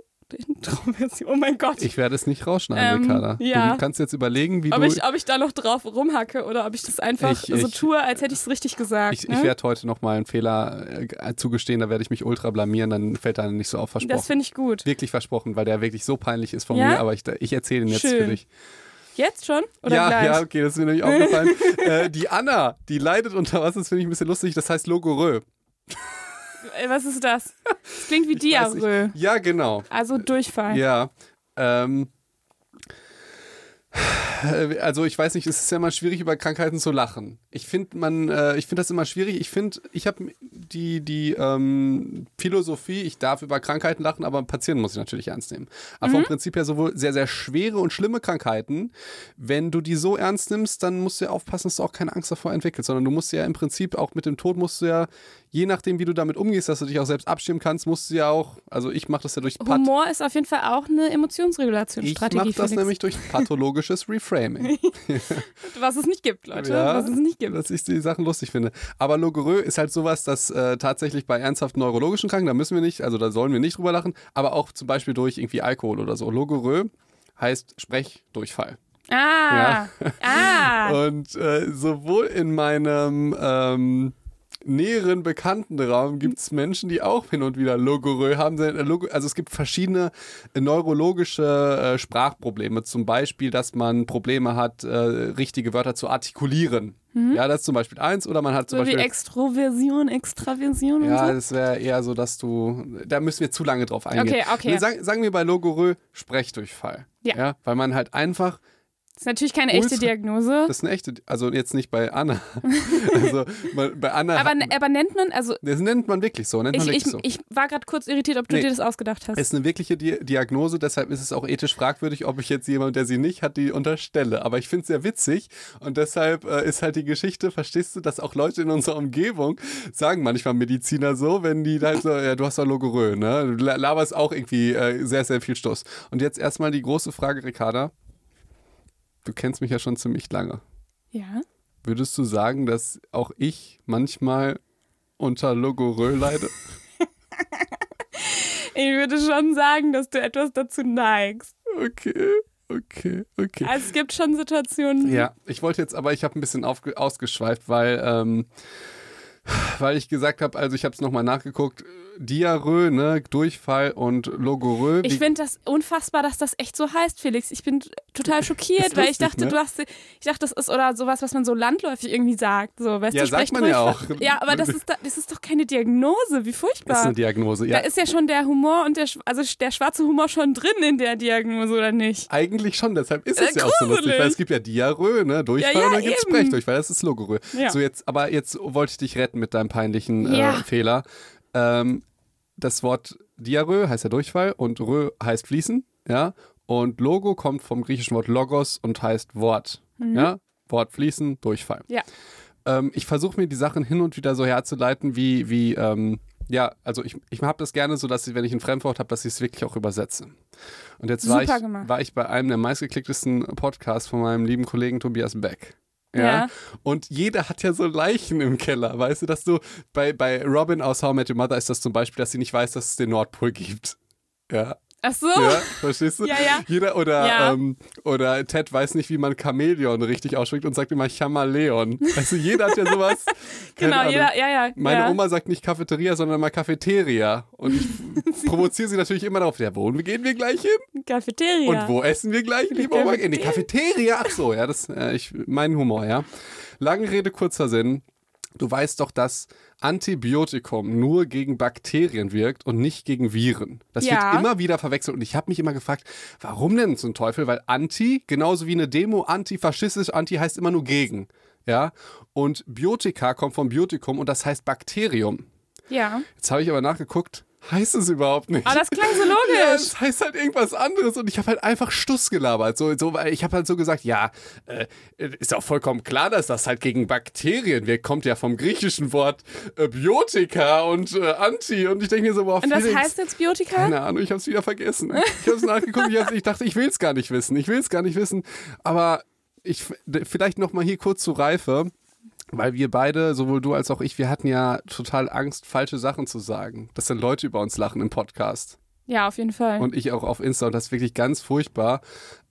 Introversion. Oh mein Gott. Ich werde es nicht rausschneiden, Ähm, Ricarda. ja. Du kannst jetzt überlegen, wie ob, du. ich, ob ich da noch drauf rumhacke oder ob ich das einfach Ich- so ich- tue, als hätte ich es richtig gesagt. ich, ne? ich werde heute nochmal einen Fehler äh, zugestehen, da werde ich mich ultra blamieren, dann fällt da nicht so auf versprochen. das finde ich gut. wirklich versprochen, weil der wirklich so peinlich ist von Ja? mir, aber ich, ich erzähle ihn jetzt Schön. für dich. Jetzt schon? Oder ja, gleich? ja, okay, das ist mir nämlich aufgefallen. äh, die Anna, die leidet unter was, das finde ich ein bisschen lustig, das heißt Logorö. Was ist das? Das klingt wie Ich. Diarrhoe. Ja, genau. Also Durchfall. Ja. Ähm, äh, also ich weiß nicht, es ist ja immer schwierig, über Krankheiten zu lachen. Ich finde man, äh, ich finde das immer schwierig. Ich finde, ich habe die, die ähm, Philosophie, ich darf über Krankheiten lachen, aber Patienten muss ich natürlich ernst nehmen. Aber vom Prinzip her sowohl sehr, sehr schwere und schlimme Krankheiten, wenn du die so ernst nimmst, dann musst du ja aufpassen, dass du auch keine Angst davor entwickelst, sondern du musst ja im Prinzip auch mit dem Tod musst du ja, je nachdem, wie du damit umgehst, dass du dich auch selbst abstimmen kannst, musst du ja auch, also ich mache das ja durch Pat Humor ist auf jeden Fall auch eine ich Emotionsregulationsstrategie. mache das Felix. nämlich durch pathologisches Reframing. Was es nicht gibt, Leute. Ja, Was es nicht gibt. Dass ich die Sachen lustig finde. Aber Logorö ist halt sowas, das äh, tatsächlich bei ernsthaft neurologischen Kranken, da müssen wir nicht, also da sollen wir nicht drüber lachen, aber auch zum Beispiel durch irgendwie Alkohol oder so. Logorö heißt Sprechdurchfall. Ah. Ah. Und äh, sowohl in meinem ähm, näheren Bekanntenraum gibt es Menschen, die auch hin und wieder Logorö haben. Äh, Also es gibt verschiedene äh, neurologische äh, Sprachprobleme. Zum Beispiel, dass man Probleme hat, äh, richtige Wörter zu artikulieren. Ja, das ist zum Beispiel eins. Oder man hat zum Mhm. so wie Beispiel... Extroversion, Extraversion und Ja, so. das wäre eher so, dass du. Da müssen wir zu lange drauf eingehen. Okay, okay. Wir sagen, sagen wir bei Logorö Sprechdurchfall. Ja. Weil man halt einfach Das ist natürlich keine echte Diagnose. Das ist eine echte, also jetzt nicht bei Anna. also bei Anna, Aber, hat- aber nennt man, also das nennt man wirklich so, nennt ich, man ich, wirklich so. ich war gerade kurz irritiert, ob du Nee. dir das ausgedacht hast. Es ist eine wirkliche Di Diagnose, deshalb ist es auch ethisch fragwürdig, ob ich jetzt jemand, der sie nicht hat, die unterstelle. Aber ich finde es sehr witzig und deshalb äh, ist halt die Geschichte, verstehst du, dass auch Leute in unserer Umgebung sagen manchmal Mediziner so, wenn die halt so, ja, du hast doch Logorö, ne? Du la- laberst auch irgendwie äh, sehr, sehr viel Stoß. Und jetzt erstmal die große Frage, Ricarda. Du kennst mich ja schon ziemlich lange. ja. Würdest du sagen, dass auch ich manchmal unter Logorö leide? Ich würde schon sagen, dass du etwas dazu neigst. Okay, okay, okay. Also es gibt schon Situationen. Ja, ich wollte jetzt, aber ich habe ein bisschen ausgeschweift, weil, ähm, weil ich gesagt habe, also ich habe es nochmal nachgeguckt, Diarrhoe, ne, Durchfall und Logorö. Ich finde das unfassbar, dass das echt so heißt, Felix. Ich bin total schockiert, weil ich dachte, ne? du hast, ich dachte, das ist oder sowas, was man so landläufig irgendwie sagt. So, weißt Ja, du, sagt man ja auch. Ja, aber das ist, da, das ist doch keine Diagnose. Wie das ist furchtbar. eine Diagnose, ja. Da ist ja schon der Humor und der, also der schwarze Humor schon drin in der Diagnose, oder nicht? Eigentlich schon, deshalb ist Äh, es ja auch so lustig, weil es gibt ja Diarrhoe, ne, Durchfall Ja, ja, und dann gibt es. Sprechdurchfall, das ist Logorö. Ja. So jetzt, aber jetzt wollte ich dich retten mit deinem peinlichen äh, Ja. Fehler. Ähm, das Wort Diarrhoe heißt ja Durchfall und Rö heißt fließen, ja. Und Logo kommt vom griechischen Wort Logos und heißt Wort, ja. Wort fließen, Durchfall. Mhm. Ja. Ähm, ich versuche mir die Sachen hin und wieder so herzuleiten, wie, wie ähm, ja, also ich, ich habe das gerne so, dass ich, wenn ich ein Fremdwort habe, dass ich es wirklich auch übersetze. Und jetzt war ich, gemacht. war ich bei einem der meistgeklicktesten Podcasts von meinem lieben Kollegen Tobias Beck. Ja. Ja. Und jeder hat ja so Leichen im Keller, weißt du, dass du bei, bei Robin aus How I Met Your Mother ist das zum Beispiel, dass sie nicht weiß, dass es den Nordpol gibt. Ja. Ach so. Ja, verstehst du? Ja, ja. Jeder oder, Ja. ähm, oder Ted weiß nicht, wie man Chamäleon richtig ausspricht und sagt immer Chamaleon. Du, jeder hat ja sowas. Genau, Ahnung. jeder, ja, ja. Meine ja. Oma sagt nicht Cafeteria, sondern mal Cafeteria. Und ich provoziere sie natürlich immer darauf, ja, wo gehen wir gleich hin? Cafeteria. Und wo essen wir gleich, liebe Oma? In die Cafeteria. Ach so, ja, das äh, ich, mein Humor, ja. Lange Rede, kurzer Sinn. Du weißt doch, dass Antibiotikum nur gegen Bakterien wirkt und nicht gegen Viren. Das Ja. wird immer wieder verwechselt und ich habe mich immer gefragt, warum denn zum Teufel? Weil Anti, genauso wie eine Demo, antifaschistisch, Anti heißt immer nur gegen. Ja, und Biotika kommt vom Biotikum und das heißt Bakterium. Ja. Jetzt habe ich aber nachgeguckt, heißt es überhaupt nicht. Aber das klang so Ja, logisch. es heißt halt irgendwas anderes und ich habe halt einfach Stuss gelabert. So, so, ich habe halt so gesagt, ja, äh, ist auch vollkommen klar, dass das halt gegen Bakterien wirkt. Kommt ja vom griechischen Wort äh, Biotika und äh, Anti. Und ich denke mir so, boah, Und das Felix, heißt jetzt Biotika? keine Ahnung, ich habe es wieder vergessen. Ich habe es nachgeguckt, ich, ich dachte, ich will es gar nicht wissen. Ich will es gar nicht wissen. Aber ich vielleicht noch mal hier kurz zu Reife. Weil wir beide, sowohl du als auch ich, wir hatten ja total Angst, falsche Sachen zu sagen. Dass dann Leute über uns lachen im Podcast. Ja, auf jeden Fall. Und ich auch auf Insta und das ist wirklich ganz furchtbar.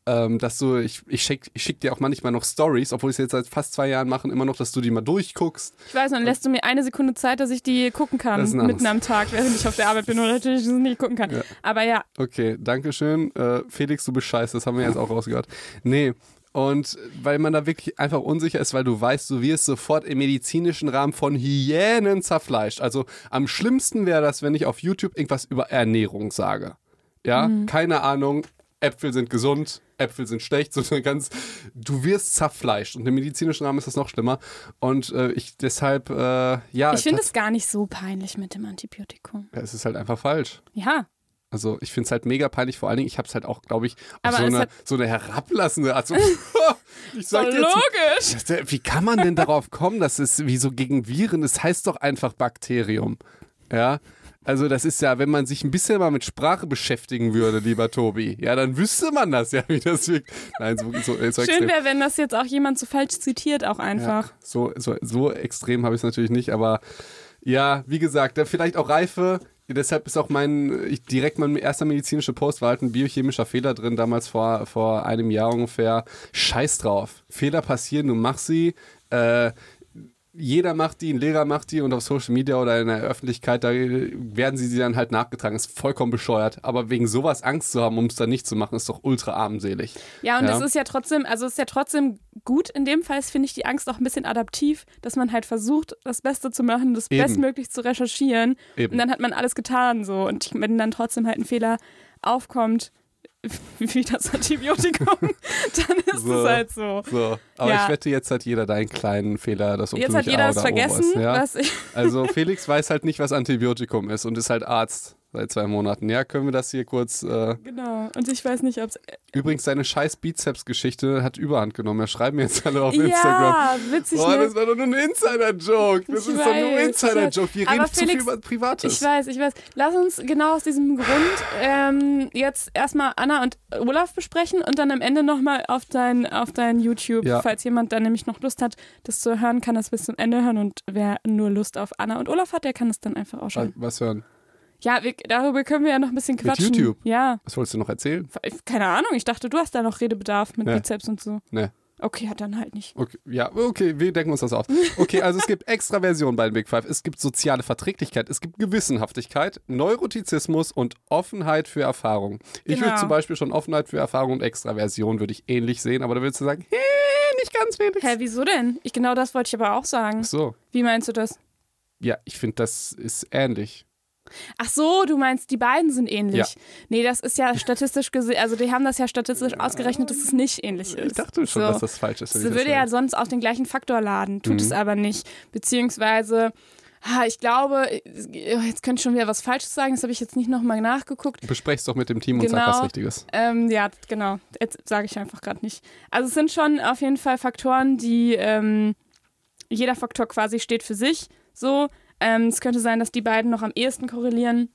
Ähm, dass du, ich, ich schicke ich schick dir auch manchmal noch Stories, obwohl ich es jetzt seit fast zwei Jahren mache, immer noch, dass du die mal durchguckst. Ich weiß, dann lässt du mir eine Sekunde Zeit, dass ich die gucken kann, mitten am Tag, während ich auf der Arbeit bin und natürlich nicht gucken kann. Ja. Aber ja, Okay, danke schön. Äh, Felix, du bist scheiße, das haben wir jetzt auch rausgehört. Nee, und weil man da wirklich einfach unsicher ist, weil du weißt, du wirst sofort im medizinischen Rahmen von Hyänen zerfleischt. Also am schlimmsten wäre das, wenn ich auf YouTube irgendwas über Ernährung sage. Ja, keine Ahnung, Äpfel sind gesund, Äpfel sind schlecht, sondern ganz, du wirst zerfleischt. Und im medizinischen Rahmen ist das noch schlimmer. Und äh, ich deshalb, äh, ja. ich finde es gar nicht so peinlich mit dem Antibiotikum. ja, es ist halt einfach falsch. Ja, Also ich finde es halt mega peinlich, vor allen Dingen, ich habe es halt auch, glaube ich, so eine, so eine herablassende Art. So, ich sag jetzt, logisch. das- der- wie kann man denn darauf kommen, dass es wie so gegen Viren, es heißt doch einfach Bakterium. Ja. Also das ist ja, wenn man sich ein bisschen mal mit Sprache beschäftigen würde, lieber Tobi, ja, dann wüsste man das ja, wie das wirkt. Nein, so, so, so Schön wäre, wenn das jetzt auch jemand so falsch zitiert, auch einfach. Ja, so, so, so extrem habe ich es natürlich nicht, aber ja, wie gesagt, da vielleicht auch Reife. Deshalb ist auch mein, ich, direkt mein erster medizinischer Post war halt ein biochemischer Fehler drin, damals vor, vor einem Jahr ungefähr. Scheiß drauf. Fehler passieren, du machst sie. Äh, jeder macht die, ein Lehrer macht die und auf Social Media oder in der Öffentlichkeit, da werden sie sie dann halt nachgetragen. Ist vollkommen bescheuert. Aber wegen sowas Angst zu haben, um es dann nicht zu machen, ist doch ultra armselig. Ja, und Ja. es ist ja trotzdem, also es ist ja trotzdem gut. In dem Fall finde ich die Angst auch ein bisschen adaptiv, dass man halt versucht, das Beste zu machen, das Eben. bestmöglich zu recherchieren. Eben. Und dann hat man alles getan so. Und wenn dann trotzdem halt ein Fehler aufkommt, wie das Antibiotikum, dann ist So. es halt so. So, aber Ja. ich wette, jetzt hat jeder deinen kleinen Fehler, das Jetzt hat jeder das vergessen, ist, ja? Also Felix weiß halt nicht, was Antibiotikum ist und ist halt Arzt seit zwei Monaten. Ja, können wir das hier kurz. Äh, Genau. Und ich weiß nicht, ob es. übrigens, seine scheiß Bizeps-Geschichte hat Überhand genommen. Ja, schreiben mir jetzt alle auf Instagram. Ja, witzig. Boah, ne? das war doch nur ein Insider-Joke. Das Ich ist doch nur ein weiß, Insider-Joke. Wir reden zu viel Felix, über Privates. Ich weiß, ich weiß. Lass uns genau aus diesem Grund ähm, jetzt erstmal Anna und Olaf besprechen und dann am Ende nochmal auf dein, auf dein YouTube. Ja. Falls jemand dann nämlich noch Lust hat, das zu hören, kann das bis zum Ende hören. Und wer nur Lust auf Anna und Olaf hat, der kann es dann einfach was, ausschauen. was hören? Ja, wir, darüber können wir ja noch ein bisschen quatschen. YouTube? Ja. Was wolltest du noch erzählen? Keine Ahnung, ich dachte, du hast da noch Redebedarf mit Nee. Bizeps und so. Nee. Okay, ja, dann halt nicht. Okay, ja, okay, wir denken uns das aus. Okay, also es gibt extra Versionen bei den Big Five. Es gibt soziale Verträglichkeit, es gibt Gewissenhaftigkeit, Neurotizismus und Offenheit für Erfahrung. Ich Genau. würde zum Beispiel schon Offenheit für Erfahrung und Extraversion würde ich ähnlich sehen, aber da würdest du sagen, hey, nicht ganz wenig. Hä, wieso denn? Ich, genau das wollte ich aber auch sagen. So, Wie meinst du das? ja, ich finde, das ist ähnlich. Ach so, du meinst, die beiden sind ähnlich. Ja. Nee, das ist ja statistisch gesehen, also die haben das ja statistisch ausgerechnet, dass es nicht ähnlich ist. Ich dachte schon, so. dass das falsch ist. Das ich würde das ja sonst auf den gleichen Faktor laden, tut Mhm. es aber nicht. Beziehungsweise, ich glaube, jetzt könnte ich schon wieder was Falsches sagen, das habe ich jetzt nicht nochmal nachgeguckt. Besprech's doch mit dem Team und sag Genau. was Richtiges. Ähm, ja, genau, jetzt sage ich einfach gerade nicht. Also es sind schon auf jeden Fall Faktoren, die, ähm, jeder Faktor quasi steht für sich, so. Ähm, es könnte sein, dass die beiden noch am ehesten korrelieren.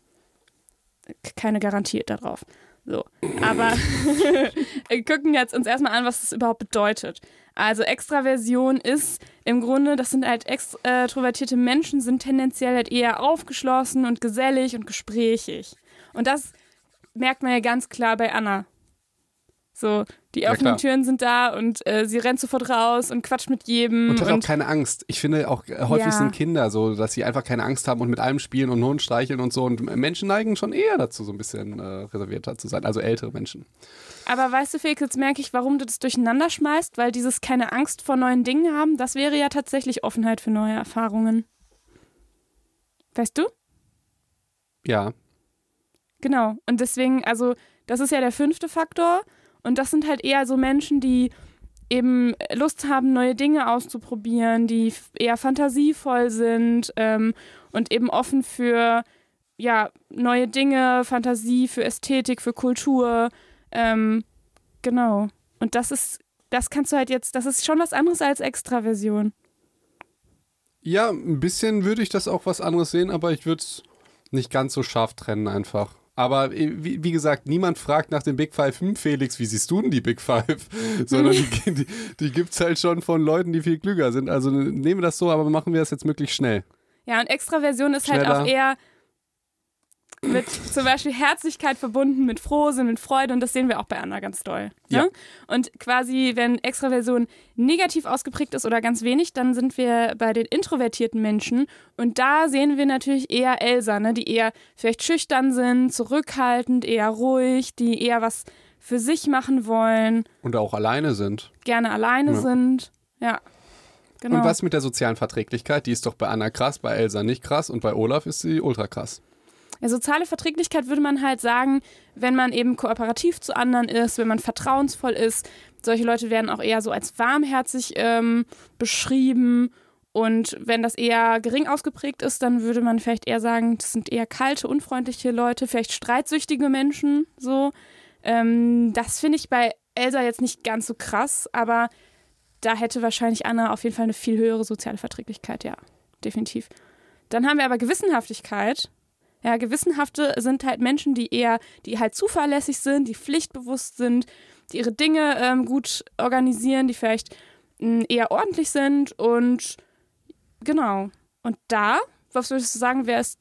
Keine Garantie darauf. So. Aber wir gucken jetzt uns erstmal an, was das überhaupt bedeutet. Also Extraversion ist im Grunde, das sind halt extrovertierte Menschen, sind tendenziell halt eher aufgeschlossen und gesellig und gesprächig. Und das merkt man ja ganz klar bei Anna. So, die Ja, offenen klar. Türen sind da und äh, sie rennt sofort raus und quatscht mit jedem. Und hat auch keine Angst. Ich finde auch äh, häufig Ja. sind Kinder so, dass sie einfach keine Angst haben und mit allem spielen und Hund streicheln und so. Und Menschen neigen schon eher dazu, so ein bisschen äh, reservierter zu sein. Also ältere Menschen. Aber weißt du, Felix, jetzt merke ich, warum du das durcheinander schmeißt, weil dieses keine Angst vor neuen Dingen haben, das wäre ja tatsächlich Offenheit für neue Erfahrungen. Weißt du? Ja. Genau. Und deswegen, also, das ist ja der fünfte Faktor. Und das sind halt eher so Menschen, die eben Lust haben, neue Dinge auszuprobieren, die eher fantasievoll sind ähm, und eben offen für ja, neue Dinge, Fantasie, für Ästhetik, für Kultur. Ähm, genau. Und das ist, das kannst du halt jetzt, das ist schon was anderes als Extraversion. Ja, ein bisschen würde ich das auch was anderes sehen, aber ich würde es nicht ganz so scharf trennen einfach. Aber äh, wie, wie gesagt, niemand fragt nach den Big Five, hm, Felix, wie siehst du denn die Big Five? Sondern die, die, die gibt es halt schon von Leuten, die viel klüger sind. Also nehmen wir das so, aber machen wir das jetzt möglichst schnell. Ja, und Extraversion ist halt Schneller. auch eher, mit zum Beispiel Herzlichkeit verbunden mit Frohsinn, mit Freude und das sehen wir auch bei Anna ganz doll. Ne? Ja. Und quasi, wenn Extraversion negativ ausgeprägt ist oder ganz wenig, dann sind wir bei den introvertierten Menschen und da sehen wir natürlich eher Elsa, ne? die eher vielleicht schüchtern sind, zurückhaltend, eher ruhig, die eher was für sich machen wollen, Und auch alleine sind. gerne alleine Ja. sind. Ja. Genau. Und was mit der sozialen Verträglichkeit? Die ist doch bei Anna krass, bei Elsa nicht krass und bei Olaf ist sie ultra krass. Ja, soziale Verträglichkeit würde man halt sagen, wenn man eben kooperativ zu anderen ist, wenn man vertrauensvoll ist. Solche Leute werden auch eher so als warmherzig ähm, beschrieben. Und wenn das eher gering ausgeprägt ist, dann würde man vielleicht eher sagen, das sind eher kalte, unfreundliche Leute, vielleicht streitsüchtige Menschen. So, ähm, das finde ich bei Elsa jetzt nicht ganz so krass, aber da hätte wahrscheinlich Anna auf jeden Fall eine viel höhere soziale Verträglichkeit, ja, definitiv. Dann haben wir aber Gewissenhaftigkeit. Ja, Gewissenhafte sind halt Menschen, die eher, die halt zuverlässig sind, die pflichtbewusst sind, die ihre Dinge ähm, gut organisieren, die vielleicht mh, eher ordentlich sind und genau. Und da, was würdest du sagen, wer ist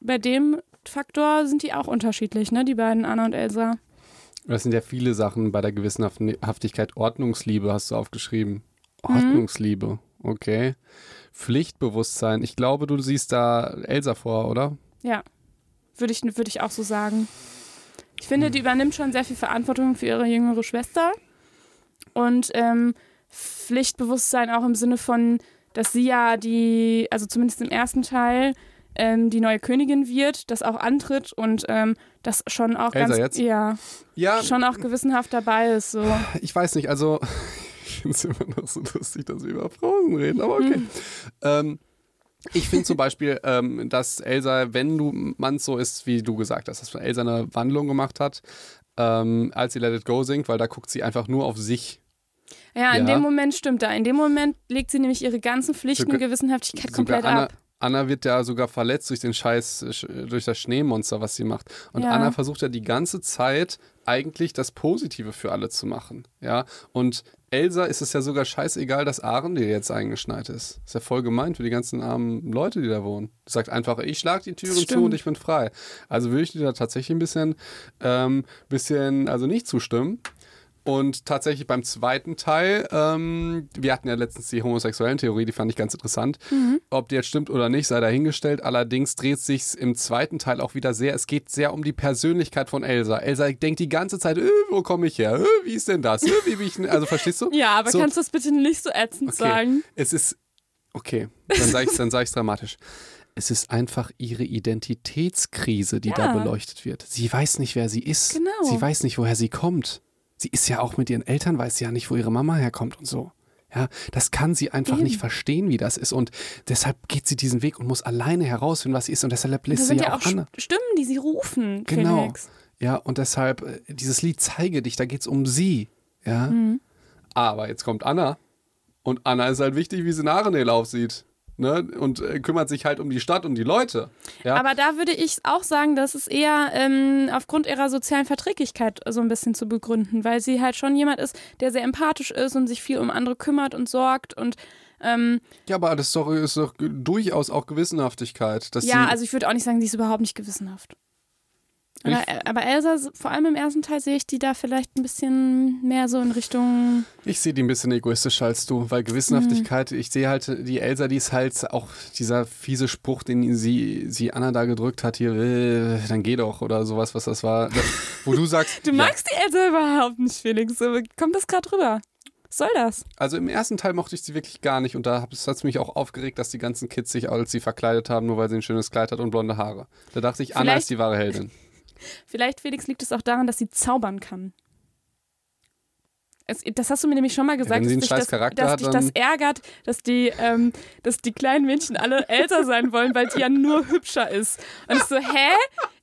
bei dem Faktor sind die auch unterschiedlich, ne? Die beiden Anna und Elsa. Das sind ja viele Sachen bei der Gewissenhaftigkeit. Ordnungsliebe hast du aufgeschrieben. Ordnungsliebe, okay. Pflichtbewusstsein. Ich glaube, du siehst da Elsa vor, oder? Ja, würde ich, würde ich auch so sagen. Ich finde, die übernimmt schon sehr viel Verantwortung für ihre jüngere Schwester. Und ähm, Pflichtbewusstsein auch im Sinne von, dass sie ja die, also zumindest im ersten Teil, ähm, die neue Königin wird, das auch antritt und ähm, das schon auch Elsa ganz, jetzt? ja, Ja, schon auch gewissenhaft dabei ist. So. ich weiß nicht, also ich finde es immer noch so lustig, dass wir über Frauen reden, aber okay. Ähm, ich finde zum Beispiel, ähm, dass Elsa, wenn du man so ist, wie du gesagt hast, dass Elsa eine Wandlung gemacht hat, ähm, als sie Let It Go singt, weil da guckt sie einfach nur auf sich. Ja, in Ja. dem Moment stimmt da. In dem Moment legt sie nämlich ihre ganzen Pflichten, Sogar- Gewissenhaftigkeit komplett Anna, ab. Anna wird ja sogar verletzt durch den Scheiß, durch das Schneemonster, was sie macht. Und Ja. Anna versucht ja die ganze Zeit eigentlich das Positive für alle zu machen. Ja. Und Elsa ist es ja sogar scheißegal, dass Aaron dir jetzt eingeschneit ist. Ist ja voll gemeint für die ganzen armen Leute, die da wohnen. Die sagt einfach, ich schlag die Türen zu und ich bin frei. Also würde ich dir da tatsächlich ein bisschen, ähm, bisschen, also nicht zustimmen. Und tatsächlich beim zweiten Teil, ähm, wir hatten ja letztens die homosexuellen Theorie, die fand ich ganz interessant. Ob die jetzt stimmt oder nicht, sei dahingestellt. Allerdings dreht sich im zweiten Teil auch wieder sehr, es geht sehr um die Persönlichkeit von Elsa. Elsa denkt die ganze Zeit, äh, wo komme ich her? Äh, wie ist denn das? Äh, wie bin ich denn? Also verstehst du? Ja, aber So. kannst du das bitte nicht so ätzend Okay. sagen? Es ist, okay, dann sage ich dann sag dramatisch. Es ist einfach ihre Identitätskrise, die da Ja. beleuchtet wird. Sie weiß nicht, wer sie ist. Genau. Sie weiß nicht, woher sie kommt. Sie ist ja auch mit ihren Eltern, weiß sie ja nicht, wo ihre Mama herkommt und so. Ja, das kann sie einfach Eben. nicht verstehen, wie das ist. Und deshalb geht sie diesen Weg und muss alleine herausfinden, was sie ist. Und deshalb lässt sie ja ja auch auch Stimmen, die sie rufen, Genau. Felix. Ja, und deshalb, äh, dieses Lied zeige dich, da geht es um sie. Ja. Mhm. Aber jetzt kommt Anna. Und Anna ist halt wichtig, wie sie Narendale aufsieht. Ne? Und äh, kümmert sich halt um die Stadt und die Leute. Ja. Aber da würde ich auch sagen, dass es eher ähm, aufgrund ihrer sozialen Verträglichkeit so ein bisschen zu begründen, weil sie halt schon jemand ist, der sehr empathisch ist und sich viel um andere kümmert und sorgt und ähm, ja, aber das ist doch, ist doch durchaus auch Gewissenhaftigkeit. Ja, also ich würde auch nicht sagen, sie ist überhaupt nicht gewissenhaft. Aber, aber Elsa, vor allem im ersten Teil sehe ich die da vielleicht ein bisschen mehr so in Richtung. Ich sehe die ein bisschen egoistischer als du, weil Gewissenhaftigkeit, Mhm. ich sehe halt die Elsa, die ist halt auch dieser fiese Spruch, den sie, sie Anna da gedrückt hat, hier, äh, dann geh doch oder sowas, was das war. Das, wo du sagst, Du ja, magst die Elsa überhaupt nicht, Felix. Kommt das gerade rüber? Was soll das? Also im ersten Teil mochte ich sie wirklich gar nicht und da hat es mich auch aufgeregt, dass die ganzen Kids sich als sie verkleidet haben, nur weil sie ein schönes Kleid hat und blonde Haare. Da dachte ich, Anna Vielleicht- ist die wahre Heldin. Vielleicht, Felix, liegt es auch daran, dass sie zaubern kann. Es, das hast du mir nämlich schon mal gesagt, dass, dich das, dass dich das ärgert, dass die, ähm, dass die kleinen Mädchen alle älter sein wollen, weil die ja nur hübscher ist. Und ich so, hä?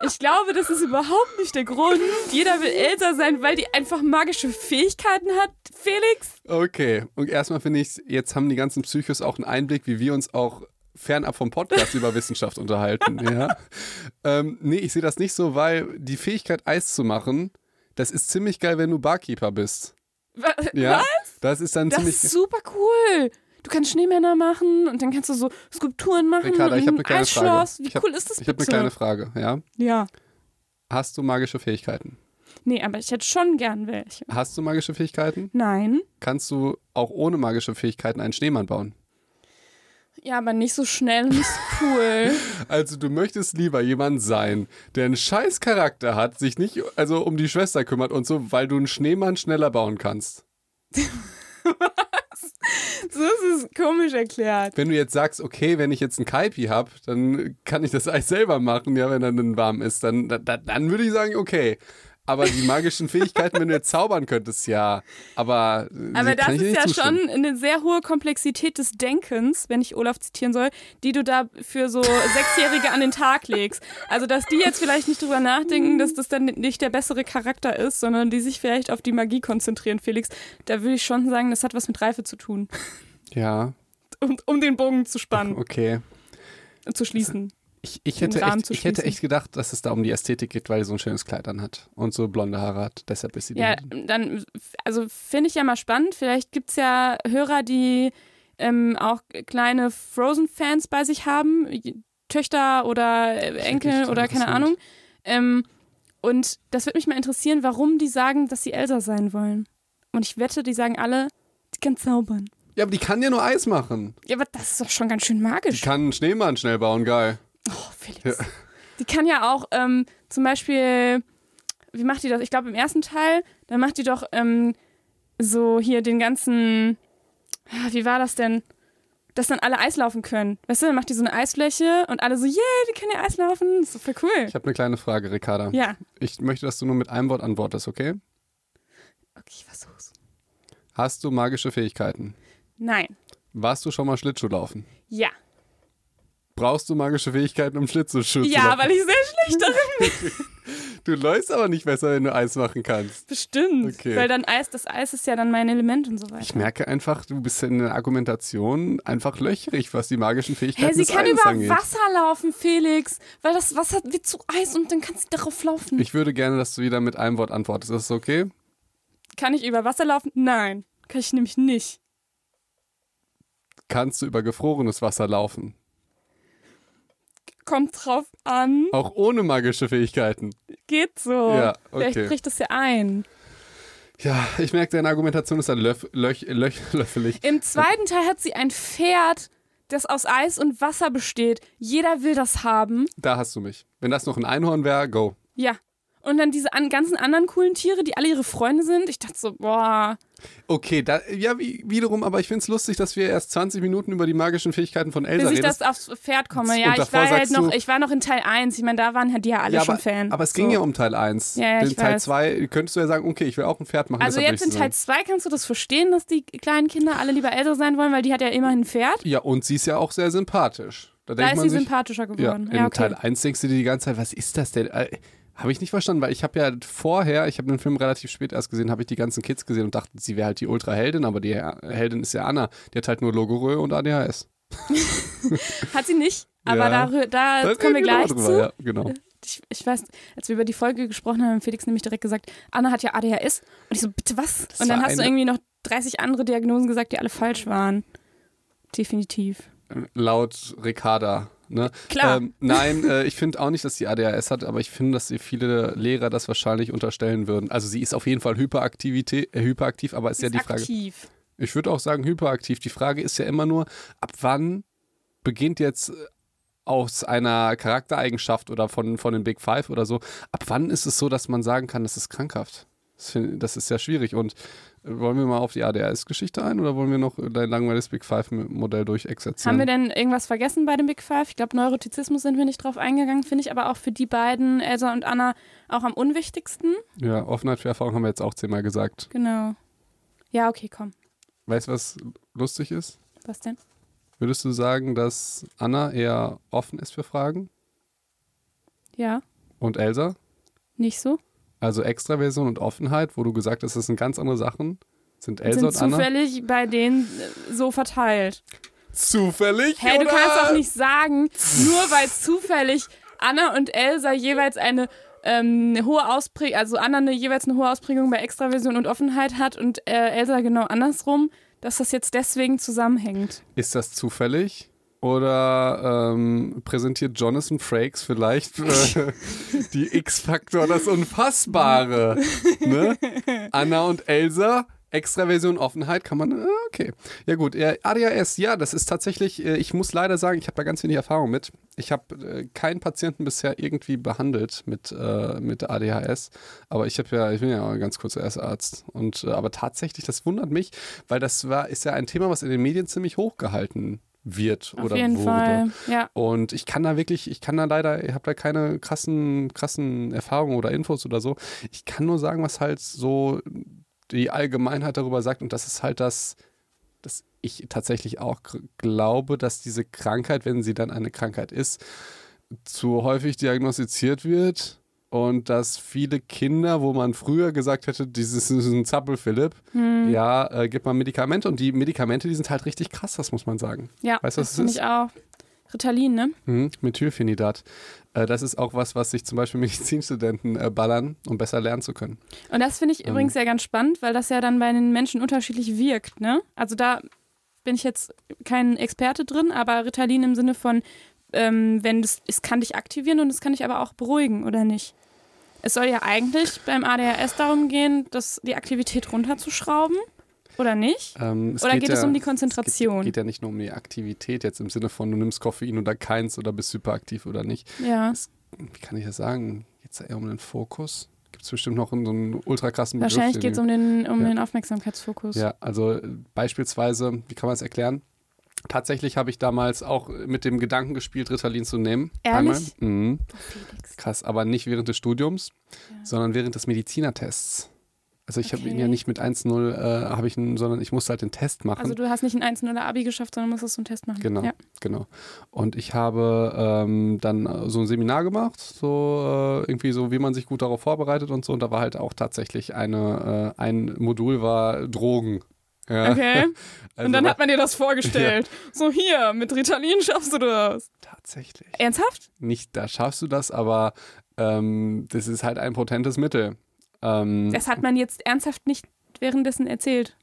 Ich glaube, das ist überhaupt nicht der Grund. Jeder will älter sein, weil die einfach magische Fähigkeiten hat, Felix. Okay, und erstmal finde ich, jetzt haben die ganzen Psychos auch einen Einblick, wie wir uns auch fernab vom Podcast über Wissenschaft unterhalten. Ja? Ähm, nee, ich sehe das nicht so, weil die Fähigkeit, Eis zu machen, das ist ziemlich geil, wenn du Barkeeper bist. Wa- Ja, Was? das ist dann Das ziemlich. ist super cool. du kannst Schneemänner machen und dann kannst du so Skulpturen machen Ricarda, ich habe eine ein kleine Frage. Wie hab- cool ist das Ich habe eine kleine Frage, ja? ja. Hast du magische Fähigkeiten? Nee, aber ich hätte schon gern welche. Hast du magische Fähigkeiten? Nein. Kannst du auch ohne magische Fähigkeiten einen Schneemann bauen? Ja, aber nicht so schnell so cool. Also du möchtest lieber jemand sein, der einen scheiß Charakter hat, sich nicht also um die Schwester kümmert und so, weil du einen Schneemann schneller bauen kannst. so ist es komisch erklärt. Wenn du jetzt sagst, okay, wenn ich jetzt einen Kaipi habe, dann kann ich das Eis selber machen, ja, wenn er dann warm ist, dann, dann, dann würde ich sagen, okay. Aber die magischen Fähigkeiten, wenn du jetzt zaubern könntest, ja. Aber, äh, Aber das ist ja zustimmen. schon eine sehr hohe Komplexität des Denkens, wenn ich Olaf zitieren soll, die du da für so Sechsjährige an den Tag legst. Also, dass die jetzt vielleicht nicht drüber nachdenken, dass das dann nicht der bessere Charakter ist, sondern die sich vielleicht auf die Magie konzentrieren, Felix. Da würde ich schon sagen, das hat was mit Reife zu tun, Ja, um, um den Bogen zu spannen, okay. zu schließen. Ich, ich, hätte echt, ich hätte echt gedacht, dass es da um die Ästhetik geht, weil sie so ein schönes Kleid anhat und so blonde Haare hat. Deshalb ist sie die Ja, dann, also finde ich ja mal spannend. Vielleicht gibt es ja Hörer, die ähm, auch kleine Frozen-Fans bei sich haben, Töchter oder äh, Enkel oder keine. Ahnung. Ähm, und das würde mich mal interessieren, warum die sagen, dass sie Elsa sein wollen. Und ich wette, die sagen alle, die kann zaubern. Ja, aber die kann ja nur Eis machen. Ja, aber das ist doch schon ganz schön Die magisch. kann einen Schneemann schnell bauen, geil. Oh, Felix. Die kann ja auch ähm, zum Beispiel, wie macht die das? Ich glaube im ersten Teil, da macht die doch ähm, so hier den ganzen, ah, wie war das denn? Dass dann alle Eislaufen können. Weißt du, dann macht die so eine Eisfläche und alle so, yeah, die können ja Eislaufen. Das ist so voll cool. Ich habe eine kleine Frage, Ricarda. Ja. Ich möchte, dass du nur mit einem Wort antwortest, okay? Okay, ich versuch's. Hast du magische Fähigkeiten? Nein. Warst du schon mal Schlittschuhlaufen? Ja. Brauchst du magische Fähigkeiten, um Schlittschuh zu Ja, laufen? weil ich sehr schlecht darin bin. Du läufst aber nicht besser, wenn du Eis machen kannst. Bestimmt. Okay. Weil dann Eis, das Eis ist ja dann mein Element und so weiter. Ich merke einfach, du bist in der Argumentation einfach löcherig, was die magischen Fähigkeiten Hey, sie des kann Eises über angeht. Wasser laufen, Felix. Weil das Wasser wird zu Eis und dann kann sie darauf laufen. Ich würde gerne, dass du wieder mit einem Wort antwortest. Ist das okay? Kann ich über Wasser laufen? Nein. Kann ich nämlich nicht. Kannst du über gefrorenes Wasser laufen? Kommt drauf an. Auch ohne magische Fähigkeiten. Geht so. Ja, Vielleicht okay. bricht es ja ein. Ja, ich merke, deine Argumentation ist dann löff, löch, löch, löffelig. Im zweiten Teil hat sie ein Pferd, das aus Eis und Wasser besteht. Jeder will das haben. Da hast du mich. Wenn das noch ein Einhorn wäre, go. Ja. Und dann diese an, ganzen anderen coolen Tiere, die alle ihre Freunde sind. Ich dachte so, boah. Okay, da, ja, wie, wiederum, aber ich finde es lustig, dass wir erst 20 Minuten über die magischen Fähigkeiten von Elsa Bis ich reden. das aufs Pferd komme. Ja, ich war halt noch, ich war noch in Teil 1. Ich meine, da waren halt die ja alle ja, schon aber, Fan. aber es so. ging ja um Teil 1. Ja, ja, ich Teil weiß. 2 könntest du ja sagen, okay, ich will auch ein Pferd machen. Also jetzt in Teil sie 2 kannst du das verstehen, dass die kleinen Kinder alle lieber Elsa sein wollen, weil die hat ja immerhin ein Pferd. Ja, und sie ist ja auch sehr sympathisch. Da, Da ist sie sich, sympathischer Ja, geworden. in Ja, okay. Teil 1 denkst du dir die ganze Zeit, was ist das denn? Äh, habe ich nicht verstanden, weil ich habe ja vorher, ich habe den Film relativ spät erst gesehen, habe ich die ganzen Kids gesehen und dachte, sie wäre halt die Ultra-Heldin, aber die Heldin ist ja Anna. Die hat halt nur Logorö und ADHS. Hat sie nicht, aber Ja. da, da kommen wir gleich drüber, zu. Ja, genau. Ich, ich weiß, als wir über die Folge gesprochen haben, hat Felix nämlich direkt gesagt, Anna hat ja ADHS. Und ich so, bitte was? Das und dann hast du irgendwie noch 30 andere Diagnosen gesagt, die alle falsch waren. Definitiv. Laut Ricarda. Ne? Klar. Ähm, nein, äh, ich finde auch nicht, dass sie ADHS hat, aber ich finde, dass ihr viele Lehrer das wahrscheinlich unterstellen würden. Also sie ist auf jeden Fall Hyperaktivität, äh, hyperaktiv, aber ist Sie ja ist die Frage. aktiv. Ich würde auch sagen hyperaktiv. Die Frage ist ja immer nur, ab wann beginnt jetzt äh, aus einer Charaktereigenschaft oder von, von den Big Five oder so, ab wann ist es so, dass man sagen kann, das ist krankhaft? Das, find, das ist ja schwierig. Und wollen wir mal auf die ADHS-Geschichte ein oder wollen wir noch dein langweiliges Big Five-Modell durchexerzieren? Haben wir denn irgendwas vergessen bei dem Big Five? Ich glaube, Neurotizismus sind wir nicht drauf eingegangen, finde ich aber auch für die beiden, Elsa und Anna, auch am unwichtigsten. ja, Offenheit für Erfahrung haben wir jetzt auch zehnmal gesagt. Genau. Ja, okay, komm. Weißt du, was lustig ist? Was denn? Würdest du sagen, dass Anna eher offen ist für Fragen Ja, und Elsa? nicht so. Also Extraversion und Offenheit, wo du gesagt hast, das sind ganz andere Sachen. Sind Elsa sind und Anna? zufällig bei denen äh, so verteilt. Zufällig? Hey, du oder? kannst doch nicht sagen, nur weil zufällig Anna und Elsa jeweils eine ähm, eine hohe Ausprägung, also Anna eine, jeweils eine hohe Ausprägung bei Extraversion und Offenheit hat und äh, Elsa genau andersrum, dass das jetzt deswegen zusammenhängt. Ist das zufällig? Oder ähm, präsentiert Jonathan Frakes vielleicht äh, die X-Faktor, das Unfassbare? ne? Anna und Elsa, extra Version Offenheit, kann man. Äh, okay. Ja, gut. ADHS, ja, das ist tatsächlich, äh, ich muss leider sagen, ich habe da ganz wenig Erfahrung mit. Ich habe äh, keinen Patienten bisher irgendwie behandelt mit, äh, mit ADHS. Aber ich habe ja, ich bin ja auch ein ganz kurzer Erstarzt. Und aber tatsächlich, das wundert mich, weil das war, ist ja ein Thema, was in den Medien ziemlich hochgehalten wird Auf oder jeden wurde. Fall. Ja. Und ich kann da wirklich, ich kann da leider, ich habe da keine krassen, krassen Erfahrungen oder Infos oder so. Ich kann nur sagen, was halt so die Allgemeinheit darüber sagt und das ist halt das, dass ich tatsächlich auch glaube, dass diese Krankheit, wenn sie dann eine Krankheit ist, zu häufig diagnostiziert wird und dass viele Kinder, wo man früher gesagt hätte, dieses ist ein Zappel Philipp, Hm. ja, äh, gibt man Medikamente und die Medikamente, die sind halt richtig krass, das muss man sagen. Ja, Weißt du, was das finde ist? ich auch. Ritalin, ne? Mhm, Methylphenidat. Äh, das ist auch was, was sich zum Beispiel Medizinstudenten äh, ballern, um besser lernen zu können. Und das finde ich Ähm. übrigens ja ganz spannend, weil das ja dann bei den Menschen unterschiedlich wirkt, ne? Also da bin ich jetzt kein Experte drin, aber Ritalin im Sinne von, ähm, wenn das, es kann dich aktivieren und es kann dich aber auch beruhigen, oder nicht? Es soll ja eigentlich beim ADHS darum gehen, dass die Aktivität runterzuschrauben, oder nicht? Ähm, Oder geht es ja, um die Es Konzentration? geht, geht ja nicht nur um die Aktivität jetzt im Sinne von, du nimmst Koffein oder keins oder bist hyperaktiv oder nicht. ja. Wie kann ich das sagen? Geht es eher um den Fokus? Gibt es bestimmt noch so einen ultra krassen Begriff? Wahrscheinlich geht es um den, um Ja. den Aufmerksamkeitsfokus. Ja, also äh, beispielsweise, wie kann man es erklären? Tatsächlich habe ich damals auch mit dem Gedanken gespielt, Ritalin zu nehmen. Ehrlich? Einmal. Mhm. Krass, aber nicht während des Studiums, Ja. sondern während des Medizinertests. Also ich habe ihn Okay. ja nicht mit 1-0, äh, habe ich, einen- sondern ich musste halt den Test machen. Also du hast nicht ein 1 oder Abi geschafft, sondern musstest so einen Test machen. Genau, Ja. genau. Und ich habe ähm, dann äh, so ein Seminar gemacht, so äh, irgendwie so, wie man sich gut darauf vorbereitet und so. Und da war halt auch tatsächlich eine, äh, ein Modul war Drogen. Ja. Okay. Also Und dann war- hat man dir das vorgestellt. So hier, mit Ritalin schaffst du das. tatsächlich. Ernsthaft? Nicht, da schaffst du das, aber ähm, das ist halt ein potentes Mittel. Ähm, Das hat man jetzt ernsthaft nicht währenddessen erzählt.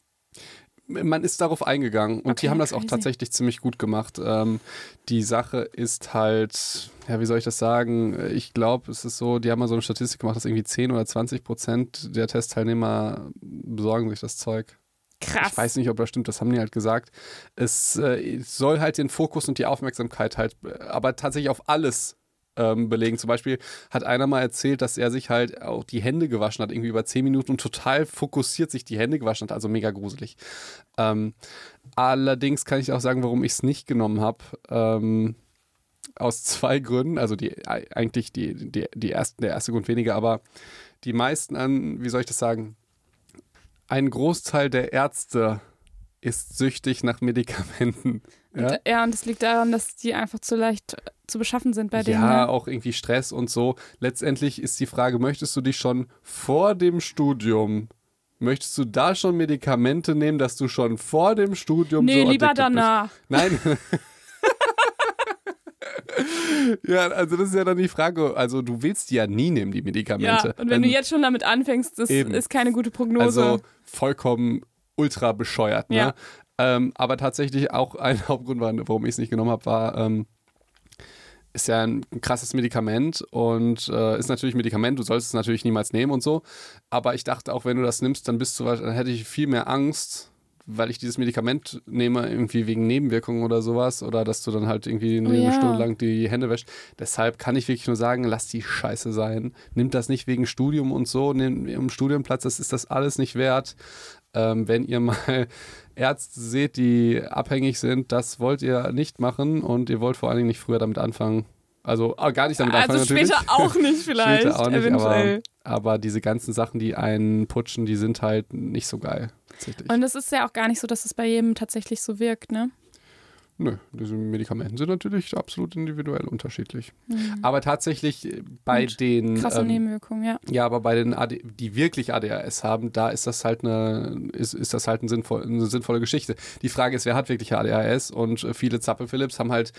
man ist darauf eingegangen und die Okay, haben das auch crazy. tatsächlich ziemlich gut gemacht. Ähm, die Sache ist halt, ja, wie soll ich das sagen? Ich glaube, es ist so, die haben mal so eine Statistik gemacht, dass irgendwie 10 oder 20 Prozent der Testteilnehmer besorgen sich das Zeug. Krass. Ich weiß nicht, ob das stimmt, das haben die halt gesagt. Es äh, soll halt den Fokus und die Aufmerksamkeit halt, äh, aber tatsächlich auf alles ähm, belegen. Zum Beispiel hat einer mal erzählt, dass er sich halt auch die Hände gewaschen hat, irgendwie über 10 Minuten und total fokussiert sich die Hände gewaschen hat, also mega gruselig. Ähm, allerdings kann ich auch sagen, warum ich es nicht genommen habe. Ähm, aus zwei Gründen, also die eigentlich die, die, die ersten, der erste Grund weniger, aber die meisten an, wie soll ich das sagen, ein Großteil der Ärzte ist süchtig nach Medikamenten. Ja, Und, ja, und es liegt daran, dass die einfach zu leicht äh, zu beschaffen sind bei denen. ja ne? auch irgendwie Stress und so. Letztendlich ist die Frage, möchtest du dich schon vor dem Studium, möchtest du da schon Medikamente nehmen, dass du schon vor dem Studium Nee, so lieber danach. Bist? Nein. ja, also das ist ja dann die Frage, also du willst die ja nie nehmen, die Ja, Medikamente. und wenn du jetzt schon damit anfängst, das Eben. ist keine gute Prognose. Also vollkommen ultra bescheuert. Ne? Ja. Ähm, aber tatsächlich auch ein Hauptgrund, war, warum ich es nicht genommen habe, war, ähm, ist ja ein krasses Medikament und äh, ist natürlich ein Medikament, du sollst es natürlich niemals nehmen und so. Aber ich dachte auch, wenn du das nimmst, dann bist du, dann hätte ich viel mehr Angst, weil ich dieses Medikament nehme, irgendwie wegen Nebenwirkungen oder sowas, oder dass du dann halt irgendwie eine Oh ja. Stunde lang die Hände wäscht. Deshalb kann ich wirklich nur sagen, lass die Scheiße sein. Nimmt das nicht wegen Studium und so, nehmt im Studienplatz, das ist das alles nicht wert. Ähm, wenn ihr mal Ärzte seht, die abhängig sind, das wollt ihr nicht machen und ihr wollt vor allen Dingen nicht früher damit anfangen. Also äh, gar nicht damit also anfangen natürlich. später auch nicht vielleicht. Später auch nicht, aber, aber diese ganzen Sachen, die einen putschen, die sind halt nicht so geil. Tatsächlich. Und es ist ja auch gar nicht so, dass es bei jedem tatsächlich so wirkt, ne? Nö, diese Medikamenten sind natürlich absolut individuell unterschiedlich. Mhm. Aber tatsächlich äh, bei Und den. Krasse ähm, Nebenwirkungen, ja. Ja, aber bei den, AD, die wirklich ADHS haben, da ist das halt eine, ist, ist das halt ein sinnvoll, eine sinnvolle Geschichte. Die Frage ist, wer hat wirklich ADHS? Und äh, viele Zappel-Philips haben halt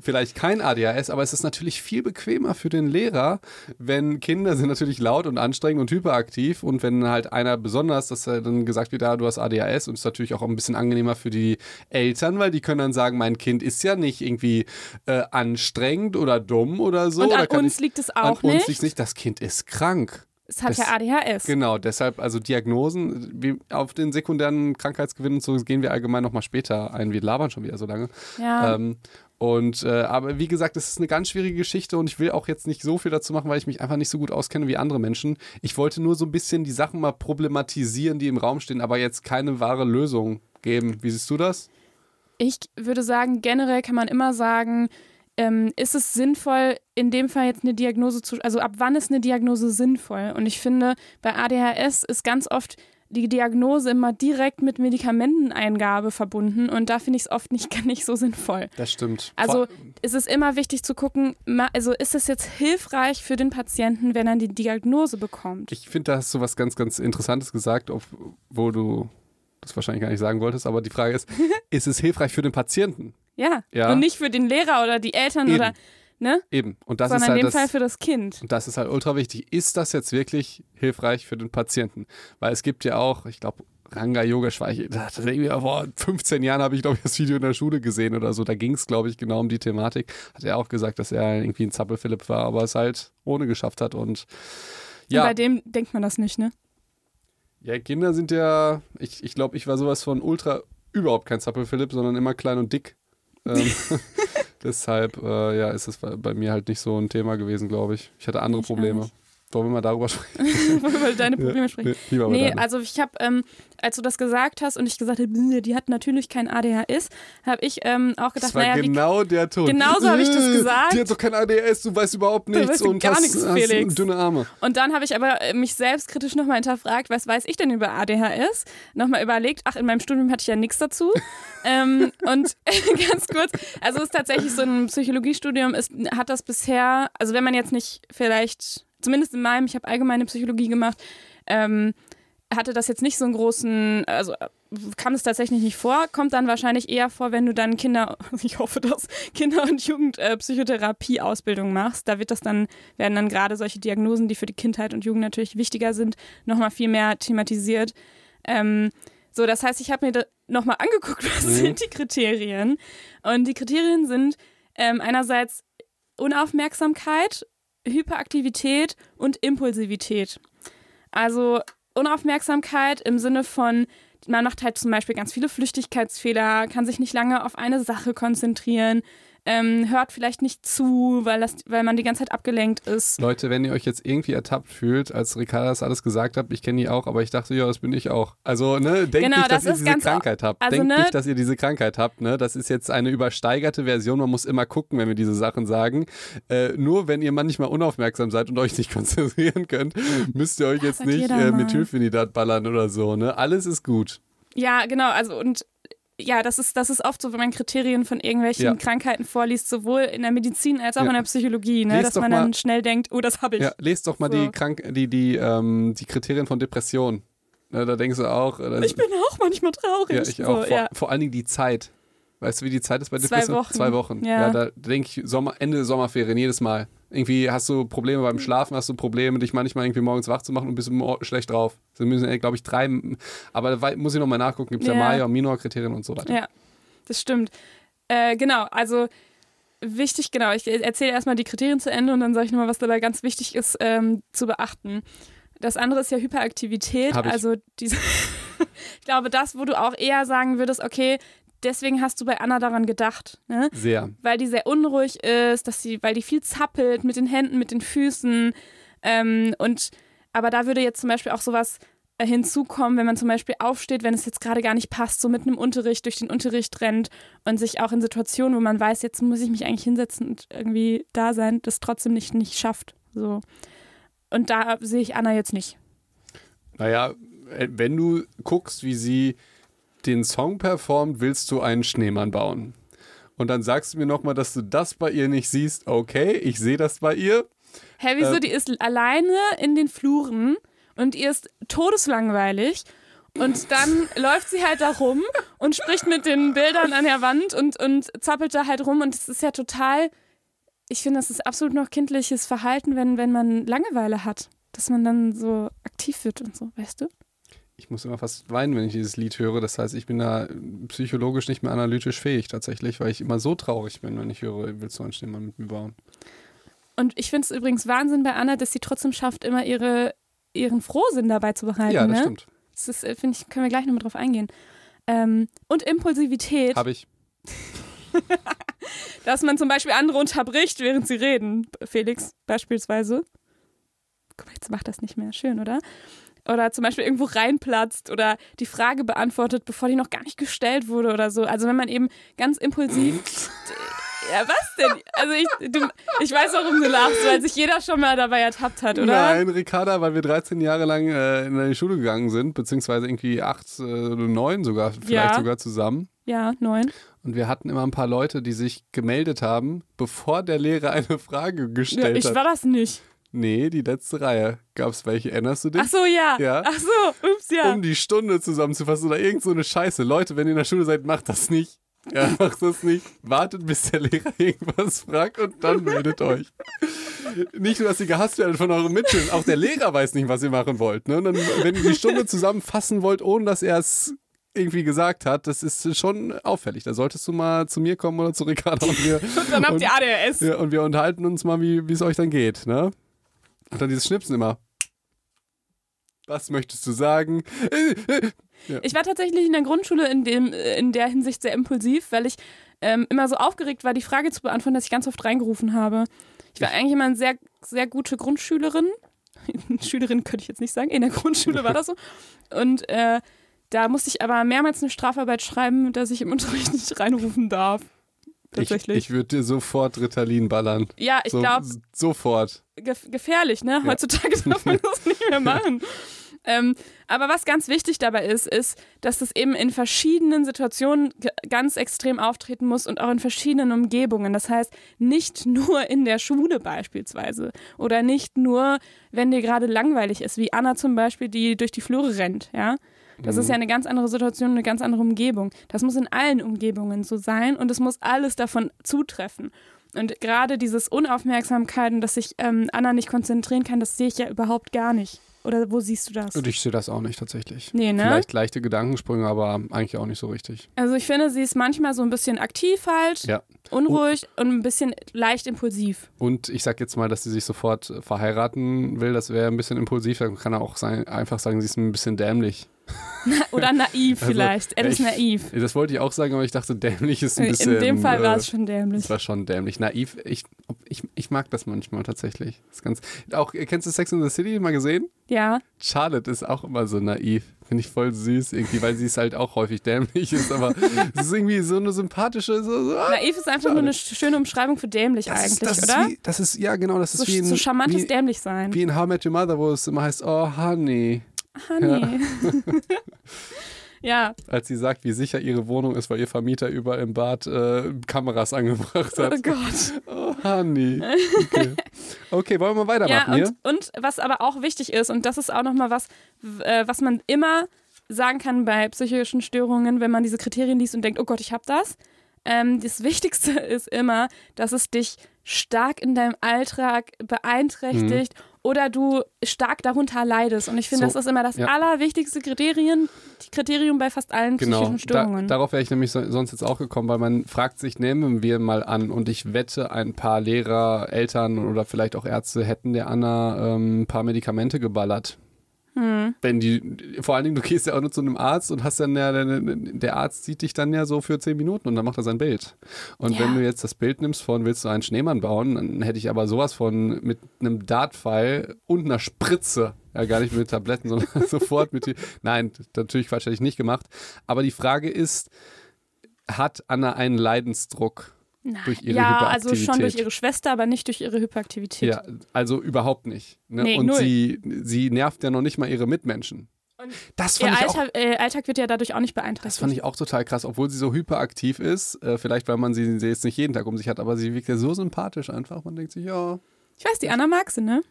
vielleicht kein ADHS, aber es ist natürlich viel bequemer für den Lehrer, wenn Kinder sind natürlich laut und anstrengend und hyperaktiv und wenn halt einer besonders, dass dann gesagt wird, ja, du hast ADHS und es ist natürlich auch ein bisschen angenehmer für die Eltern, weil die können dann sagen, mein Kind ist ja nicht irgendwie äh, anstrengend oder dumm oder so. Und an uns ich, liegt es auch an nicht. An uns liegt nicht, das Kind ist krank. Es hat das, ja ADHS. Genau, deshalb, also Diagnosen, wie auf den sekundären Krankheitsgewinn und so gehen wir allgemein nochmal später ein. Wir labern schon wieder so lange. Ja. Ähm, und äh, aber wie gesagt, es ist eine ganz schwierige Geschichte und ich will auch jetzt nicht so viel dazu machen, weil ich mich einfach nicht so gut auskenne wie andere Menschen. Ich wollte nur so ein bisschen die Sachen mal problematisieren, die im Raum stehen, aber jetzt keine wahre Lösung geben. Wie siehst du das? Ich würde sagen, generell kann man immer sagen, ähm, ist es sinnvoll, in dem Fall jetzt eine Diagnose zu, also ab wann ist eine Diagnose sinnvoll? Und ich finde, bei ADHS ist ganz oft die Diagnose immer direkt mit Medikamenteneingabe verbunden und da finde ich es oft nicht, gar nicht so sinnvoll. Das stimmt. Also ist es immer wichtig zu gucken, also ist es jetzt hilfreich für den Patienten, wenn er die Diagnose bekommt? Ich finde, da hast du was ganz, ganz Interessantes gesagt, wo du das wahrscheinlich gar nicht sagen wolltest, aber die Frage ist, ist es hilfreich für den Patienten? Ja, ja. und nicht für den Lehrer oder die Eltern Eben. oder Ne? Eben. Und das Sondern ist halt in dem das, Fall für das Kind. Und das ist halt ultra wichtig. Ist das jetzt wirklich hilfreich für den Patienten? Weil es gibt ja auch, ich glaube, Ranga Yoga Schweich, vor 15 Jahren habe ich, glaube ich, das Video in der Schule gesehen oder so. Da ging es, glaube ich, genau um die Thematik. Hat er auch gesagt, dass er irgendwie ein Zappel-Philipp war, aber es halt ohne geschafft hat. Und ja. Und bei dem denkt man das nicht, ne? Ja, Kinder sind ja, ich, ich glaube, ich war sowas von ultra überhaupt kein Zappel-Philipp, sondern immer klein und dick. Ähm, Deshalb äh, ja, ist es bei mir halt nicht so ein Thema gewesen, glaube ich. Ich hatte andere ich Probleme. Wollen wir mal darüber sprechen? Wollen wir mal deine Probleme ja, sprechen? Nee, nee also ich habe, ähm, als du das gesagt hast und ich gesagt habe, die hat natürlich kein ADHS, habe ich ähm, auch gedacht, das war naja, genau wie, der Ton. Genauso habe ich das gesagt. Die hat doch kein ADHS, du weißt überhaupt nichts weißt und gar hast, nichts, Felix. Hast dünne Arme. Und dann habe ich aber äh, mich selbstkritisch nochmal hinterfragt, was weiß ich denn über ADHS? Nochmal überlegt, ach, in meinem Studium hatte ich ja nichts dazu. ähm, und ganz kurz, also es ist tatsächlich so ein Psychologiestudium, ist, hat das bisher, also wenn man jetzt nicht vielleicht zumindest in meinem, ich habe allgemeine Psychologie gemacht, ähm, hatte das jetzt nicht so einen großen, also kam es tatsächlich nicht vor, kommt dann wahrscheinlich eher vor, wenn du dann Kinder, ich hoffe das, Kinder- und Jugendpsychotherapie-Ausbildung machst. Da wird das dann, werden dann gerade solche Diagnosen, die für die Kindheit und Jugend natürlich wichtiger sind, nochmal viel mehr thematisiert. Ähm, so, das heißt, ich habe mir nochmal angeguckt, was mhm. sind die Kriterien. Und die Kriterien sind ähm, einerseits Unaufmerksamkeit Hyperaktivität und Impulsivität. Also Unaufmerksamkeit im Sinne von, man macht halt zum Beispiel ganz viele Flüchtigkeitsfehler, kann sich nicht lange auf eine Sache konzentrieren, ähm, hört vielleicht nicht zu, weil, das, weil man die ganze Zeit abgelenkt ist. Leute, wenn ihr euch jetzt irgendwie ertappt fühlt, als Ricarda das alles gesagt hat, ich kenne die auch, aber ich dachte, ja, das bin ich auch. Also, ne, denkt genau, nicht, dass ihr diese Krankheit habt. Also, denkt ne, nicht, dass ihr diese Krankheit habt, ne? Das ist jetzt eine übersteigerte Version, man muss immer gucken, wenn wir diese Sachen sagen. Äh, nur wenn ihr manchmal unaufmerksam seid und euch nicht konzentrieren könnt, müsst ihr euch das jetzt nicht äh, mit Hilfinidat ballern oder so, ne? Alles ist gut. Ja, genau, also und ja, das ist, das ist oft so, wenn man Kriterien von irgendwelchen ja. Krankheiten vorliest, sowohl in der Medizin als auch ja. in der Psychologie, ne? dass man mal, dann schnell denkt, oh, das habe ich. Ja, lest doch mal so. die, Krank die, die, ähm, die Kriterien von Depression. Ne, da denkst du auch. Äh, ich bin auch manchmal traurig. Ja, ich auch. vor, vor allen Dingen die Zeit. Weißt du, wie die Zeit ist bei Depression? Zwei Wochen. Zwei Wochen. Ja, ja da denke ich Sommer, Ende Sommerferien jedes Mal. Irgendwie hast du Probleme beim Schlafen, hast du Probleme, dich manchmal irgendwie morgens wach zu machen und bist schlecht drauf. Das müssen, glaube ich, drei. Aber da muss ich nochmal nachgucken. Gibt es ja. ja Major- und Minor-Kriterien und so weiter. Ja, das stimmt. Äh, genau, also wichtig, genau. Ich erzähle erstmal die Kriterien zu Ende und dann sage ich nochmal, was dabei ganz wichtig ist ähm, zu beachten. Das andere ist ja Hyperaktivität. Also diese. ich glaube, das, wo du auch eher sagen würdest, okay, deswegen hast du bei Anna daran gedacht. Ne? Sehr. Weil die sehr unruhig ist, dass sie, weil die viel zappelt mit den Händen, mit den Füßen. Ähm, und aber da würde jetzt zum Beispiel auch sowas äh, hinzukommen, wenn man zum Beispiel aufsteht, wenn es jetzt gerade gar nicht passt, so mitten im Unterricht durch den Unterricht rennt und sich auch in Situationen, wo man weiß, jetzt muss ich mich eigentlich hinsetzen und irgendwie da sein, das trotzdem nicht, nicht schafft. So. Und da sehe ich Anna jetzt nicht. Naja, äh, wenn du guckst, wie sie den Song performt, willst du einen Schneemann bauen. Und dann sagst du mir nochmal, dass du das bei ihr nicht siehst. Okay, ich sehe das bei ihr. Hä, wieso? Ähm. die ist alleine in den Fluren und ihr ist todeslangweilig. Und dann läuft sie halt da rum und spricht mit den Bildern an der Wand und, und zappelt da halt rum. Und es ist ja total, ich finde, das ist absolut noch kindliches Verhalten, wenn, wenn man Langeweile hat. Dass man dann so aktiv wird und so, weißt du? Ich muss immer fast weinen, wenn ich dieses Lied höre. Das heißt, ich bin da psychologisch nicht mehr analytisch fähig tatsächlich, weil ich immer so traurig bin, wenn ich höre, willst du einen Schneemann mit mir bauen? Und ich finde es übrigens Wahnsinn bei Anna, dass sie trotzdem schafft, immer ihre, ihren Frohsinn dabei zu behalten. ja, das ne? stimmt. Das ist, äh, finde ich, können wir gleich nochmal drauf eingehen. Ähm, und Impulsivität, Habe ich. dass man zum Beispiel andere unterbricht, während sie reden. Felix beispielsweise. Guck mal, jetzt macht das nicht mehr. Schön, oder? Oder zum Beispiel irgendwo reinplatzt oder die Frage beantwortet, bevor die noch gar nicht gestellt wurde oder so. Also wenn man eben ganz impulsiv. ja, was denn? Also ich, du, ich weiß, warum du lachst, weil sich jeder schon mal dabei ertappt hat, oder? Nein, Ricarda, weil wir 13 Jahre lang äh, in die Schule gegangen sind, beziehungsweise irgendwie acht äh, oder neun sogar, vielleicht Ja. sogar zusammen. Ja, neun. Und wir hatten immer ein paar Leute, die sich gemeldet haben, bevor der Lehrer eine Frage Ja, gestellt ich hat. war das nicht. Nee, die letzte Reihe. Gab es welche? Erinnerst du dich? Ach so, ja. Ja. Ach so, ups, ja. Um die Stunde zusammenzufassen oder irgend so eine Scheiße. Leute, wenn ihr in der Schule seid, macht das nicht. Ja, macht das nicht. Wartet, bis der Lehrer irgendwas fragt und dann meldet euch. Nicht nur, dass ihr gehasst werdet von euren Mitschülern, auch der Lehrer weiß nicht, was ihr machen wollt. Ne? Und dann, wenn ihr die Stunde zusammenfassen wollt, ohne dass er es irgendwie gesagt hat, das ist schon auffällig. Da solltest du mal zu mir kommen oder zu Ricardo und wir, Und dann habt ihr ADHS. ja, und wir unterhalten uns mal, wie es euch dann geht. Ne? Und dann dieses Schnipsen immer. Was möchtest du sagen? Ich war tatsächlich in der Grundschule in, dem, in der Hinsicht sehr impulsiv, weil ich ähm, immer so aufgeregt war, die Frage zu beantworten, dass ich ganz oft reingerufen habe. Ich war eigentlich immer eine sehr, sehr gute Grundschülerin. Schülerin könnte ich jetzt nicht sagen, in der Grundschule war das so. Und äh, da musste ich aber mehrmals eine Strafarbeit schreiben, dass ich im Unterricht nicht reinrufen darf. Tatsächlich. Ich, ich würde dir sofort Ritalin ballern. ja, ich so, glaube, Sofort. gef gefährlich, ne? Ja. Heutzutage darf man das nicht mehr machen. Ähm, aber was ganz wichtig dabei ist, ist, dass das eben in verschiedenen Situationen ganz extrem auftreten muss und auch in verschiedenen Umgebungen. Das heißt, nicht nur in der Schule beispielsweise oder nicht nur, wenn dir gerade langweilig ist, wie Anna zum Beispiel, die durch die Flure rennt, ja. Das ist ja eine ganz andere Situation, eine ganz andere Umgebung. Das muss in allen Umgebungen so sein und es muss alles davon zutreffen. Und gerade dieses Unaufmerksamkeit und dass sich ähm, Anna nicht konzentrieren kann, das sehe ich ja überhaupt gar nicht. Oder wo siehst du das? Und ich sehe das auch nicht tatsächlich. Nee, ne? Vielleicht leichte Gedankensprünge, aber eigentlich auch nicht so richtig. Also ich finde, sie ist manchmal so ein bisschen aktiv halt, Ja. unruhig und ein bisschen leicht impulsiv. Und ich sag jetzt mal, dass sie sich sofort verheiraten will. Das wäre ein bisschen impulsiv. Dann kann er auch sein, einfach sagen, sie ist ein bisschen dämlich. Oder naiv Also, vielleicht. Er ja, ist ich- naiv. Das wollte ich auch sagen, aber ich dachte, dämlich ist ein bisschen. In dem Fall war äh, es schon dämlich. Das war schon dämlich. Naiv, ich, ich, ich mag das manchmal tatsächlich. Das ganz, auch, kennst du Sex in the City mal gesehen? Ja. Charlotte ist auch immer so naiv. Finde ich voll süß irgendwie, weil sie ist halt auch häufig dämlich ist, aber es ist irgendwie so eine sympathische, so, so ah, Naiv ist einfach nur eine schöne Umschreibung für dämlich das eigentlich, ist, das oder? Ist wie, das ist, ja genau, das ist so, wie in, so charmantes wie, dämlich sein. wie in How I Met Your Mother, wo es immer heißt, oh honey, Honey. Ja, als sie sagt, wie sicher ihre Wohnung ist, weil ihr Vermieter überall im Bad äh, Kameras angebracht oh hat. Gott. Oh honey. Okay, okay wollen wir weitermachen Ja, hier? und, und was aber auch wichtig ist, und das ist auch nochmal was, äh, was man immer sagen kann bei psychischen Störungen, wenn man diese Kriterien liest und denkt, oh Gott, ich habe das. Ähm, das Wichtigste ist immer, dass es dich stark in deinem Alltag beeinträchtigt oder du stark darunter leidest. Und ich finde. So, das ist immer das ja. allerwichtigste Kriterium, Kriterium bei fast allen Genau, psychischen da, Störungen. darauf wäre ich nämlich so, sonst jetzt auch gekommen, weil man fragt sich, nehmen wir mal an und ich wette, ein paar Lehrer, Eltern oder vielleicht auch Ärzte hätten der Anna ähm, ein paar Medikamente geballert. Hm. Wenn die, vor allen Dingen, du gehst ja auch nur zu einem Arzt und hast dann ja, der, der Arzt sieht dich dann ja so für zehn Minuten und dann macht er sein Bild. Und Ja. wenn du jetzt das Bild nimmst von, willst du einen Schneemann bauen, dann hätte ich aber sowas von mit einem Dartpfeil und einer Spritze, ja gar nicht mit Tabletten, sondern sofort mit die, nein, natürlich Quatsch, hätte ich nicht gemacht. Aber die Frage ist, hat Anna einen Leidensdruck? Durch ihre ja, also schon Hyperaktivität. durch ihre Schwester, aber nicht durch ihre Hyperaktivität. Ja, also überhaupt nicht. Ne? Nee, und null. sie, sie nervt ja noch nicht mal ihre Mitmenschen. Das Ihr fand ich auch Alltag, äh, Alltag wird ja dadurch auch nicht beeinträchtigt. Das fand ich auch total krass, obwohl sie so hyperaktiv ist. Äh, vielleicht, weil man sie, sie jetzt nicht jeden Tag um sich hat, aber sie wirkt ja so sympathisch einfach. Man denkt sich, ja, ich weiß, die Anna mag sie, ne?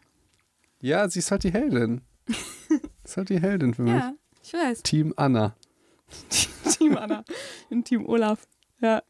ja, sie ist halt die Heldin. ist halt die Heldin für mich. Ja, ich weiß. Team Anna. Team Anna und Team Olaf. Ja.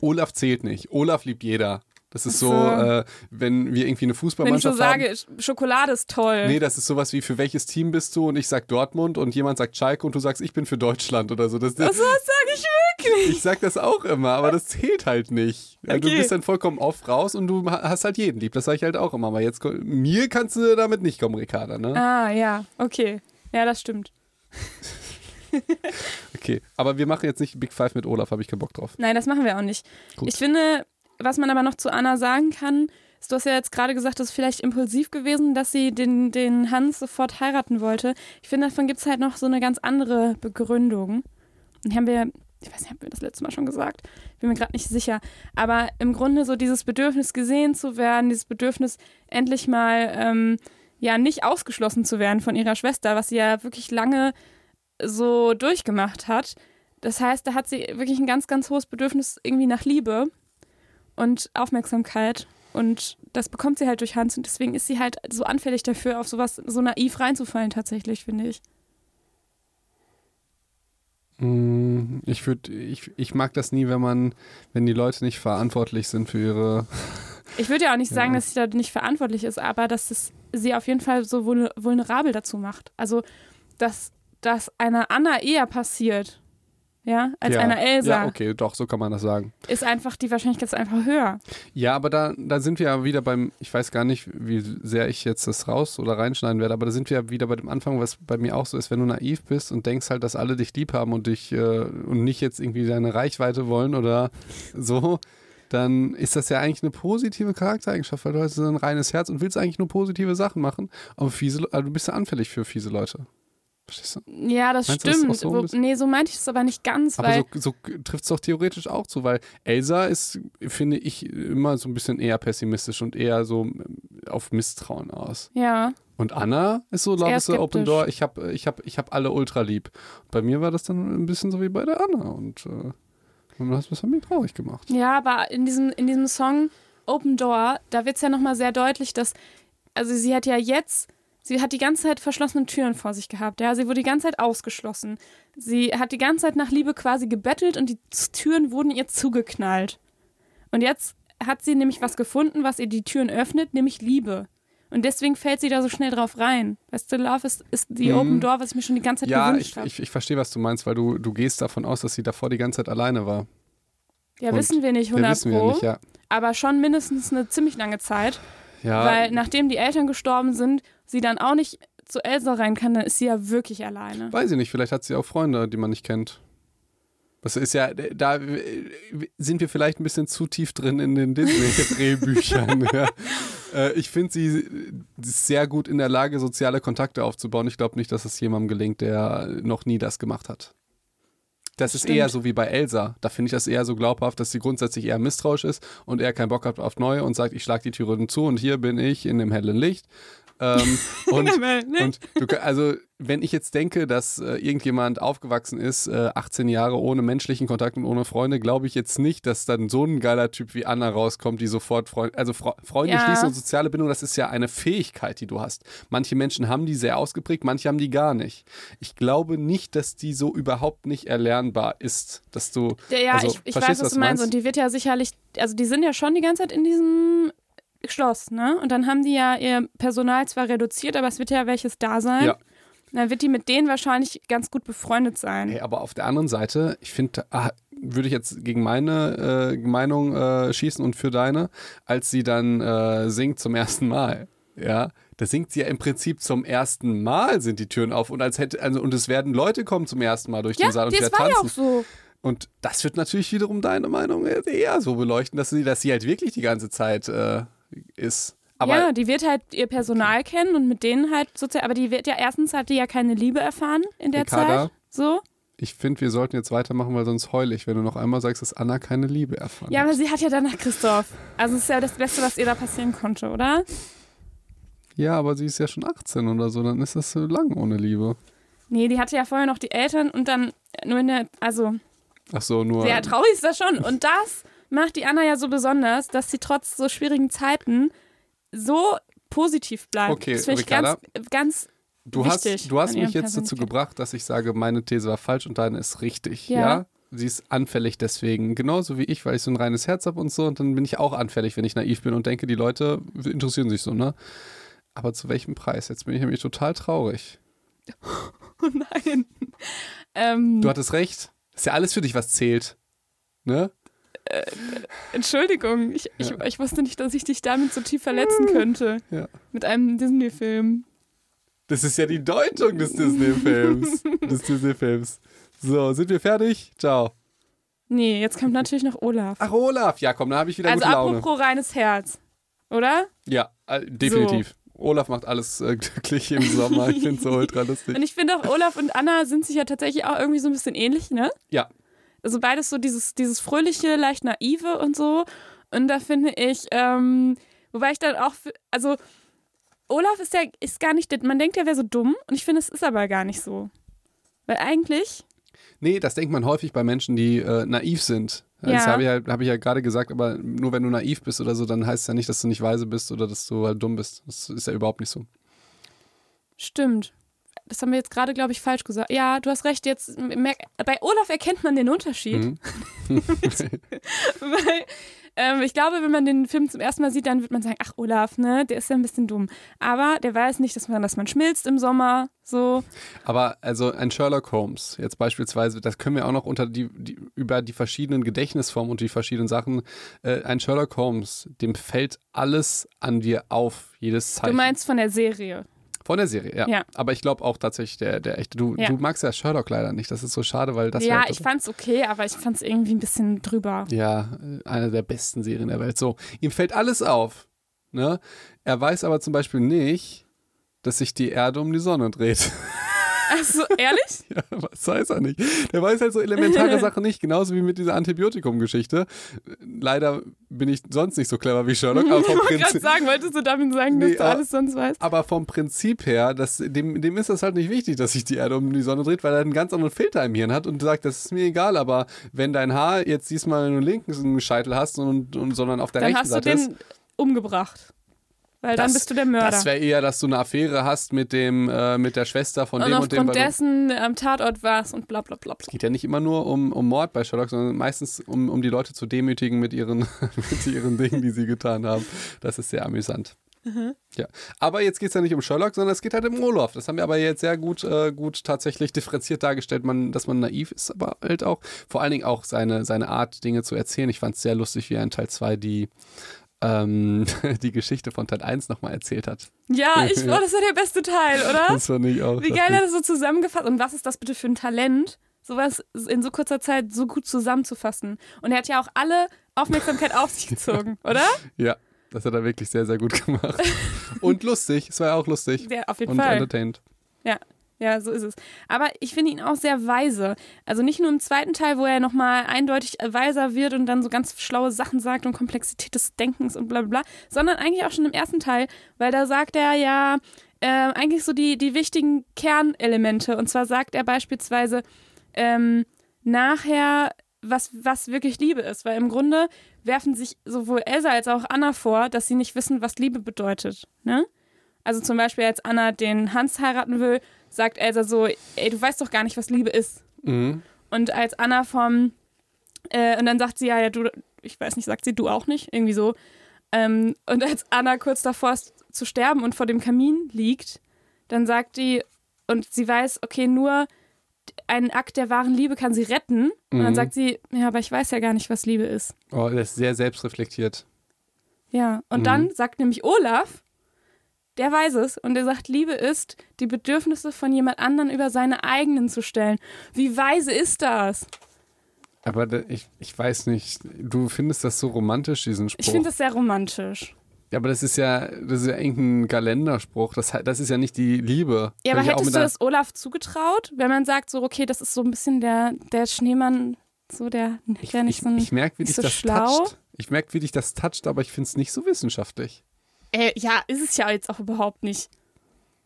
Olaf zählt nicht. Olaf liebt jeder. Das ist so, äh, wenn wir irgendwie eine Wenn ich so Fußballmannschaft sage, haben. Sch- Schokolade ist toll. Nee, das ist sowas wie, für welches Team bist du? Und ich sag Dortmund und jemand sagt Schalke und du sagst, ich bin für Deutschland oder so. Das, Was, was sage ich wirklich? Ich sag das auch immer, aber das zählt halt nicht. Ja, Du Okay. bist dann vollkommen off raus und du ha- hast halt jeden lieb. Das sage ich halt auch immer. Aber jetzt mir kannst du damit nicht kommen, Ricarda, ne? Ah, ja, okay. Ja, das stimmt. Okay. Aber wir machen jetzt nicht Big Five mit Olaf, habe ich keinen Bock drauf. Nein, das machen wir auch nicht. Gut. Ich finde, was man aber noch zu Anna sagen kann, ist, du hast ja jetzt gerade gesagt, das ist vielleicht impulsiv gewesen, dass sie den, den Hans sofort heiraten wollte. Ich finde, davon gibt es halt noch so eine ganz andere Begründung. Und die haben wir, ich weiß nicht, haben wir das letzte Mal schon gesagt? Bin mir gerade nicht sicher. Aber im Grunde so dieses Bedürfnis gesehen zu werden, dieses Bedürfnis endlich mal ähm, ja nicht ausgeschlossen zu werden von ihrer Schwester, was sie ja wirklich lange so durchgemacht hat. Das heißt, da hat sie wirklich ein ganz, ganz hohes Bedürfnis irgendwie nach Liebe und Aufmerksamkeit. Und das bekommt sie halt durch Hans und deswegen ist sie halt so anfällig dafür, auf sowas so naiv reinzufallen, tatsächlich, finde ich. Mm, Ich würde, ich, ich mag das nie, wenn man, wenn die Leute nicht verantwortlich sind für ihre. Ich würde ja auch nicht sagen, Ja. dass sie da nicht verantwortlich ist, aber dass es sie auf jeden Fall so vul- vulnerabel dazu macht. Also, dass, dass einer Anna eher passiert, ja, als ja, einer Elsa, Ja, okay, doch, so kann man das sagen. ist einfach, die Wahrscheinlichkeit ist einfach höher. Ja, aber da, da sind wir ja wieder beim, ich weiß gar nicht, wie sehr ich jetzt das raus oder reinschneiden werde, aber da sind wir ja wieder bei dem Anfang, was bei mir auch so ist, wenn du naiv bist und denkst halt, dass alle dich lieb haben und dich äh, und nicht jetzt irgendwie deine Reichweite wollen oder so, dann ist das ja eigentlich eine positive Charaktereigenschaft, weil du hast so ein reines Herz und willst eigentlich nur positive Sachen machen, aber fiese, also du bist ja anfällig für fiese Leute. Ja, das Meinst du das stimmt. so Wo, nee, so meinte ich es aber nicht ganz, Aber weil so, so trifft es doch theoretisch auch zu, weil Elsa ist, finde ich, immer so ein bisschen eher pessimistisch und eher so ähm, auf Misstrauen aus. ja, Und Anna ist so, glaube ich, so Open. Door, ich habe ich hab, ich hab alle ultra lieb. Bei mir war das dann ein bisschen so wie bei der Anna und äh, und das hat mich traurig gemacht. Ja, aber in diesem, in diesem Song Open Door, da wird es ja nochmal sehr deutlich, dass, also sie hat ja jetzt, sie hat die ganze Zeit verschlossene Türen vor sich gehabt, ja, sie wurde die ganze Zeit ausgeschlossen. Sie hat die ganze Zeit nach Liebe quasi gebettelt und die Türen wurden ihr zugeknallt. Und jetzt hat sie nämlich was gefunden, was ihr die Türen öffnet, nämlich Liebe. Und deswegen fällt sie da so schnell drauf rein. Weißt du, Love ist, ist die Mhm. Open Door, was ich mir schon die ganze Zeit Ja, gewünscht ich, habe. ich, ich verstehe, was du meinst, weil du, du gehst davon aus, dass sie davor die ganze Zeit alleine war. Ja, und wissen wir nicht Ja, 100 wissen wir Pro, nicht, ja. aber schon mindestens eine ziemlich lange Zeit. Ja, Weil nachdem die Eltern gestorben sind, sie dann auch nicht zu Elsa rein kann, dann ist sie ja wirklich alleine. Weiß ich nicht, vielleicht hat sie auch Freunde, die man nicht kennt. Das ist ja, da sind wir vielleicht ein bisschen zu tief drin in den Disney-Drehbüchern. ja. Äh, Ich finde sie ist sehr gut in der Lage, soziale Kontakte aufzubauen. Ich glaube nicht, dass es jemandem gelingt, der noch nie das gemacht hat. Das ist Stimmt. eher so wie bei Elsa. Da finde ich das eher so glaubhaft, dass sie grundsätzlich eher misstrauisch ist und er keinen Bock hat auf Neue und sagt, ich schlag die Türen zu und hier bin ich in dem hellen Licht. Ähm, und und du, also, wenn ich jetzt denke, dass äh, irgendjemand aufgewachsen ist, äh, 18 Jahre ohne menschlichen Kontakt und ohne Freunde, glaube ich jetzt nicht, dass dann so ein geiler Typ wie Anna rauskommt, die sofort Freunde, also Fre Freunde Ja. schließen und soziale Bindung, das ist ja eine Fähigkeit, die du hast. Manche Menschen haben die sehr ausgeprägt, manche haben die gar nicht. Ich glaube nicht, dass die so überhaupt nicht erlernbar ist, dass du, Ja, ja also, ich, ich weiß, was du meinst. Und die wird ja sicherlich, also die sind ja schon die ganze Zeit in diesem Schloss, ne? Und dann haben die ja ihr Personal zwar reduziert, aber es wird ja welches da sein. Ja. Dann wird die mit denen wahrscheinlich ganz gut befreundet sein. Hey, aber auf der anderen Seite, ich finde, ah, würde ich jetzt gegen meine äh, Meinung äh, schießen und für deine, als sie dann äh, singt zum ersten Mal. Ja, da singt sie ja im Prinzip zum ersten Mal sind die Türen auf und als hätte also und es werden Leute kommen zum ersten Mal durch Ja, den Saal und das wieder war ja tanzen. auch so. Und das wird natürlich wiederum deine Meinung eher so beleuchten, dass sie, dass sie halt wirklich die ganze Zeit äh, ist. Aber ja, die wird halt ihr Personal kennen und mit denen halt sozial. Aber die wird ja erstens hat die ja keine Liebe erfahren in der Ricarda? Zeit. So. ich finde, wir sollten jetzt weitermachen, weil sonst heul ich, wenn du noch einmal sagst, dass Anna keine Liebe erfahren Ja, aber sie hat ja danach Christoph. Also es ist ja das Beste, was ihr da passieren konnte, oder? Ja, aber sie ist ja schon 18 oder so, dann ist das so lang ohne Liebe. Nee, die hatte ja vorher noch die Eltern und dann nur in der, also Ach so, nur. sehr traurig ist das schon. Und das macht die Anna ja so besonders, dass sie trotz so schwierigen Zeiten so positiv bleibt. Okay, das finde ich ganz, ganz du wichtig hast, du hast mich jetzt dazu gebracht, dass ich sage, meine These war falsch und deine ist richtig. Ja. Ja. Sie ist anfällig deswegen, genauso wie ich, weil ich so ein reines Herz habe und so. Und dann bin ich auch anfällig, wenn ich naiv bin und denke, die Leute interessieren sich so, ne? Aber zu welchem Preis? Jetzt bin ich nämlich total traurig. Oh nein. Ähm, Du hattest recht. Ist ja alles für dich, was zählt. Ne? Entschuldigung, ich, ich, Ja. ich wusste nicht, dass ich dich damit so tief verletzen könnte. Ja. Mit einem Disney-Film. Das ist ja die Deutung des Disney-Films. des Disney-Films. So, sind wir fertig? Ciao. Nee, jetzt kommt natürlich noch Olaf. Ach, Olaf. Ja, komm, da habe ich wieder also gute Laune. apropos reines Herz. Oder? Ja, äh, definitiv. Olaf macht alles äh, glücklich im Sommer. Ich finde es so ultra lustig. Und ich finde auch, Olaf und Anna sind sich ja tatsächlich auch irgendwie so ein bisschen ähnlich, ne? Ja. Also beides so dieses, dieses fröhliche, leicht naive und so. Und da finde ich, ähm, wobei ich dann auch, also Olaf ist ja ist gar nicht, man denkt, er wäre so dumm und ich finde, es ist aber gar nicht so. Weil eigentlich, Nee, das denkt man häufig bei Menschen, die äh, naiv sind. Das Ja. habe ich, ja, hab ich ja gerade gesagt, aber nur wenn du naiv bist oder so, dann heißt es ja nicht, dass du nicht weise bist oder dass du halt dumm bist. Das ist ja überhaupt nicht so. stimmt. Das haben wir jetzt gerade, glaube ich, falsch gesagt. Ja, du hast recht. Jetzt bei Olaf erkennt man den Unterschied. Mhm. Weil ähm, ich glaube, wenn man den Film zum ersten Mal sieht, dann wird man sagen, ach Olaf, ne, der ist ja ein bisschen dumm. Aber der weiß nicht, dass man, dass man schmilzt im Sommer, so. Aber also ein Sherlock Holmes, jetzt beispielsweise, das können wir auch noch unter die, die über die verschiedenen Gedächtnisformen und die verschiedenen Sachen, äh, ein Sherlock Holmes, dem fällt alles an dir auf, jedes Zeichen. Du meinst von der Serie. Von der Serie, ja. Ja. Aber ich glaube auch tatsächlich der, der echte. Du, Ja. du magst ja Sherlock leider nicht. Das ist so schade, weil das ja, wär- ich fand's okay, aber ich fand's irgendwie ein bisschen drüber. Ja, eine der besten Serien der Welt. So, ihm fällt alles auf. Ne? Er weiß aber zum Beispiel nicht, dass sich die Erde um die Sonne dreht. Also, ehrlich? ja, was weiß er nicht. Der weiß halt so elementare Sachen nicht, genauso wie mit dieser Antibiotikum-Geschichte. Leider bin ich sonst nicht so clever wie Sherlock, aber vom, Ich wollte gerade Prinzip, sagen, wolltest du damit sagen, Nee, dass du alles sonst weißt? aber vom Prinzip her, das, dem, dem ist das halt nicht wichtig, dass sich die Erde um die Sonne dreht, weil er einen ganz anderen Filter im Hirn hat und sagt, das ist mir egal, aber wenn dein Haar jetzt diesmal nur linken Scheitel hast und, und sondern auf der Dann rechten hast du Seite ist, den umgebracht. Weil dann Das- bist du der Mörder. Das wäre eher, dass du eine Affäre hast mit dem, äh, mit der Schwester von und dem und dem. du- dessen am Tatort warst und bla bla bla. bla. geht ja nicht immer nur um, um Mord bei Sherlock, sondern meistens um, um die Leute zu demütigen mit ihren, mit ihren Dingen, die sie getan haben. Das ist sehr amüsant. Mhm. Ja. Aber jetzt geht es ja nicht um Sherlock, sondern es geht halt um Olaf. Das haben wir aber jetzt sehr gut, äh, gut tatsächlich differenziert dargestellt, man, dass man naiv ist, aber halt auch, vor allen Dingen auch seine, seine Art, Dinge zu erzählen. Ich fand es sehr lustig, wie er in Teil 2 die, ähm, die Geschichte von Teil 1 nochmal erzählt hat. Ja, ich, oh, das war der beste Teil, oder? Das fand ich auch. Wie geil er das so zusammengefasst Und was ist das bitte für ein Talent, sowas in so kurzer Zeit so gut zusammenzufassen? Und er hat ja auch alle Aufmerksamkeit auf sich gezogen, oder? Ja, das hat er wirklich sehr, sehr gut gemacht. Und lustig, es war ja auch lustig. Ja, auf jeden und Fall. entertained. Ja, so ist es. Aber ich finde ihn auch sehr weise. Also nicht nur im zweiten Teil, wo er nochmal eindeutig weiser wird und dann so ganz schlaue Sachen sagt und Komplexität des Denkens und bla bla bla, sondern eigentlich auch schon im ersten Teil, weil da sagt er ja äh, eigentlich so die, die wichtigen Kernelemente. Und zwar sagt er beispielsweise ähm, nachher, was, was wirklich Liebe ist. Weil im Grunde werfen sich sowohl Elsa als auch Anna vor, dass sie nicht wissen, was Liebe bedeutet. Ne? Also zum Beispiel, als Anna den Hans heiraten will, sagt Elsa so, ey, du weißt doch gar nicht, was Liebe ist. Mhm. Und als Anna vom, äh, und dann sagt sie, ja, ja, du, ich weiß nicht, sagt sie, du auch nicht, irgendwie so. Ähm, und als Anna kurz davor ist zu sterben und vor dem Kamin liegt, dann sagt die, und sie weiß, okay, nur ein Akt der wahren Liebe kann sie retten. Und dann Mhm. sagt sie, ja, aber ich weiß ja gar nicht, was Liebe ist. Oh, der ist sehr selbstreflektiert. Ja, und Mhm. dann sagt nämlich Olaf, der weiß es, und er sagt, Liebe ist, die Bedürfnisse von jemand anderen über seine eigenen zu stellen. Wie weise ist das? Aber ich, ich weiß nicht, du findest das so romantisch, diesen Spruch. Ich finde das sehr romantisch. ja, aber das ist ja, das ist ja irgendein Kalenderspruch. Das, das ist ja nicht die Liebe. Ja, aber hättest du das Olaf zugetraut, wenn man sagt, so, okay, das ist so ein bisschen der, der Schneemann, so der, der nicht ich, so ein. ich merke, wie dich nicht so das schlau? toucht. Ich merke, wie dich das toucht, aber ich finde es nicht so wissenschaftlich. Äh, ja, ist es ja jetzt auch überhaupt nicht.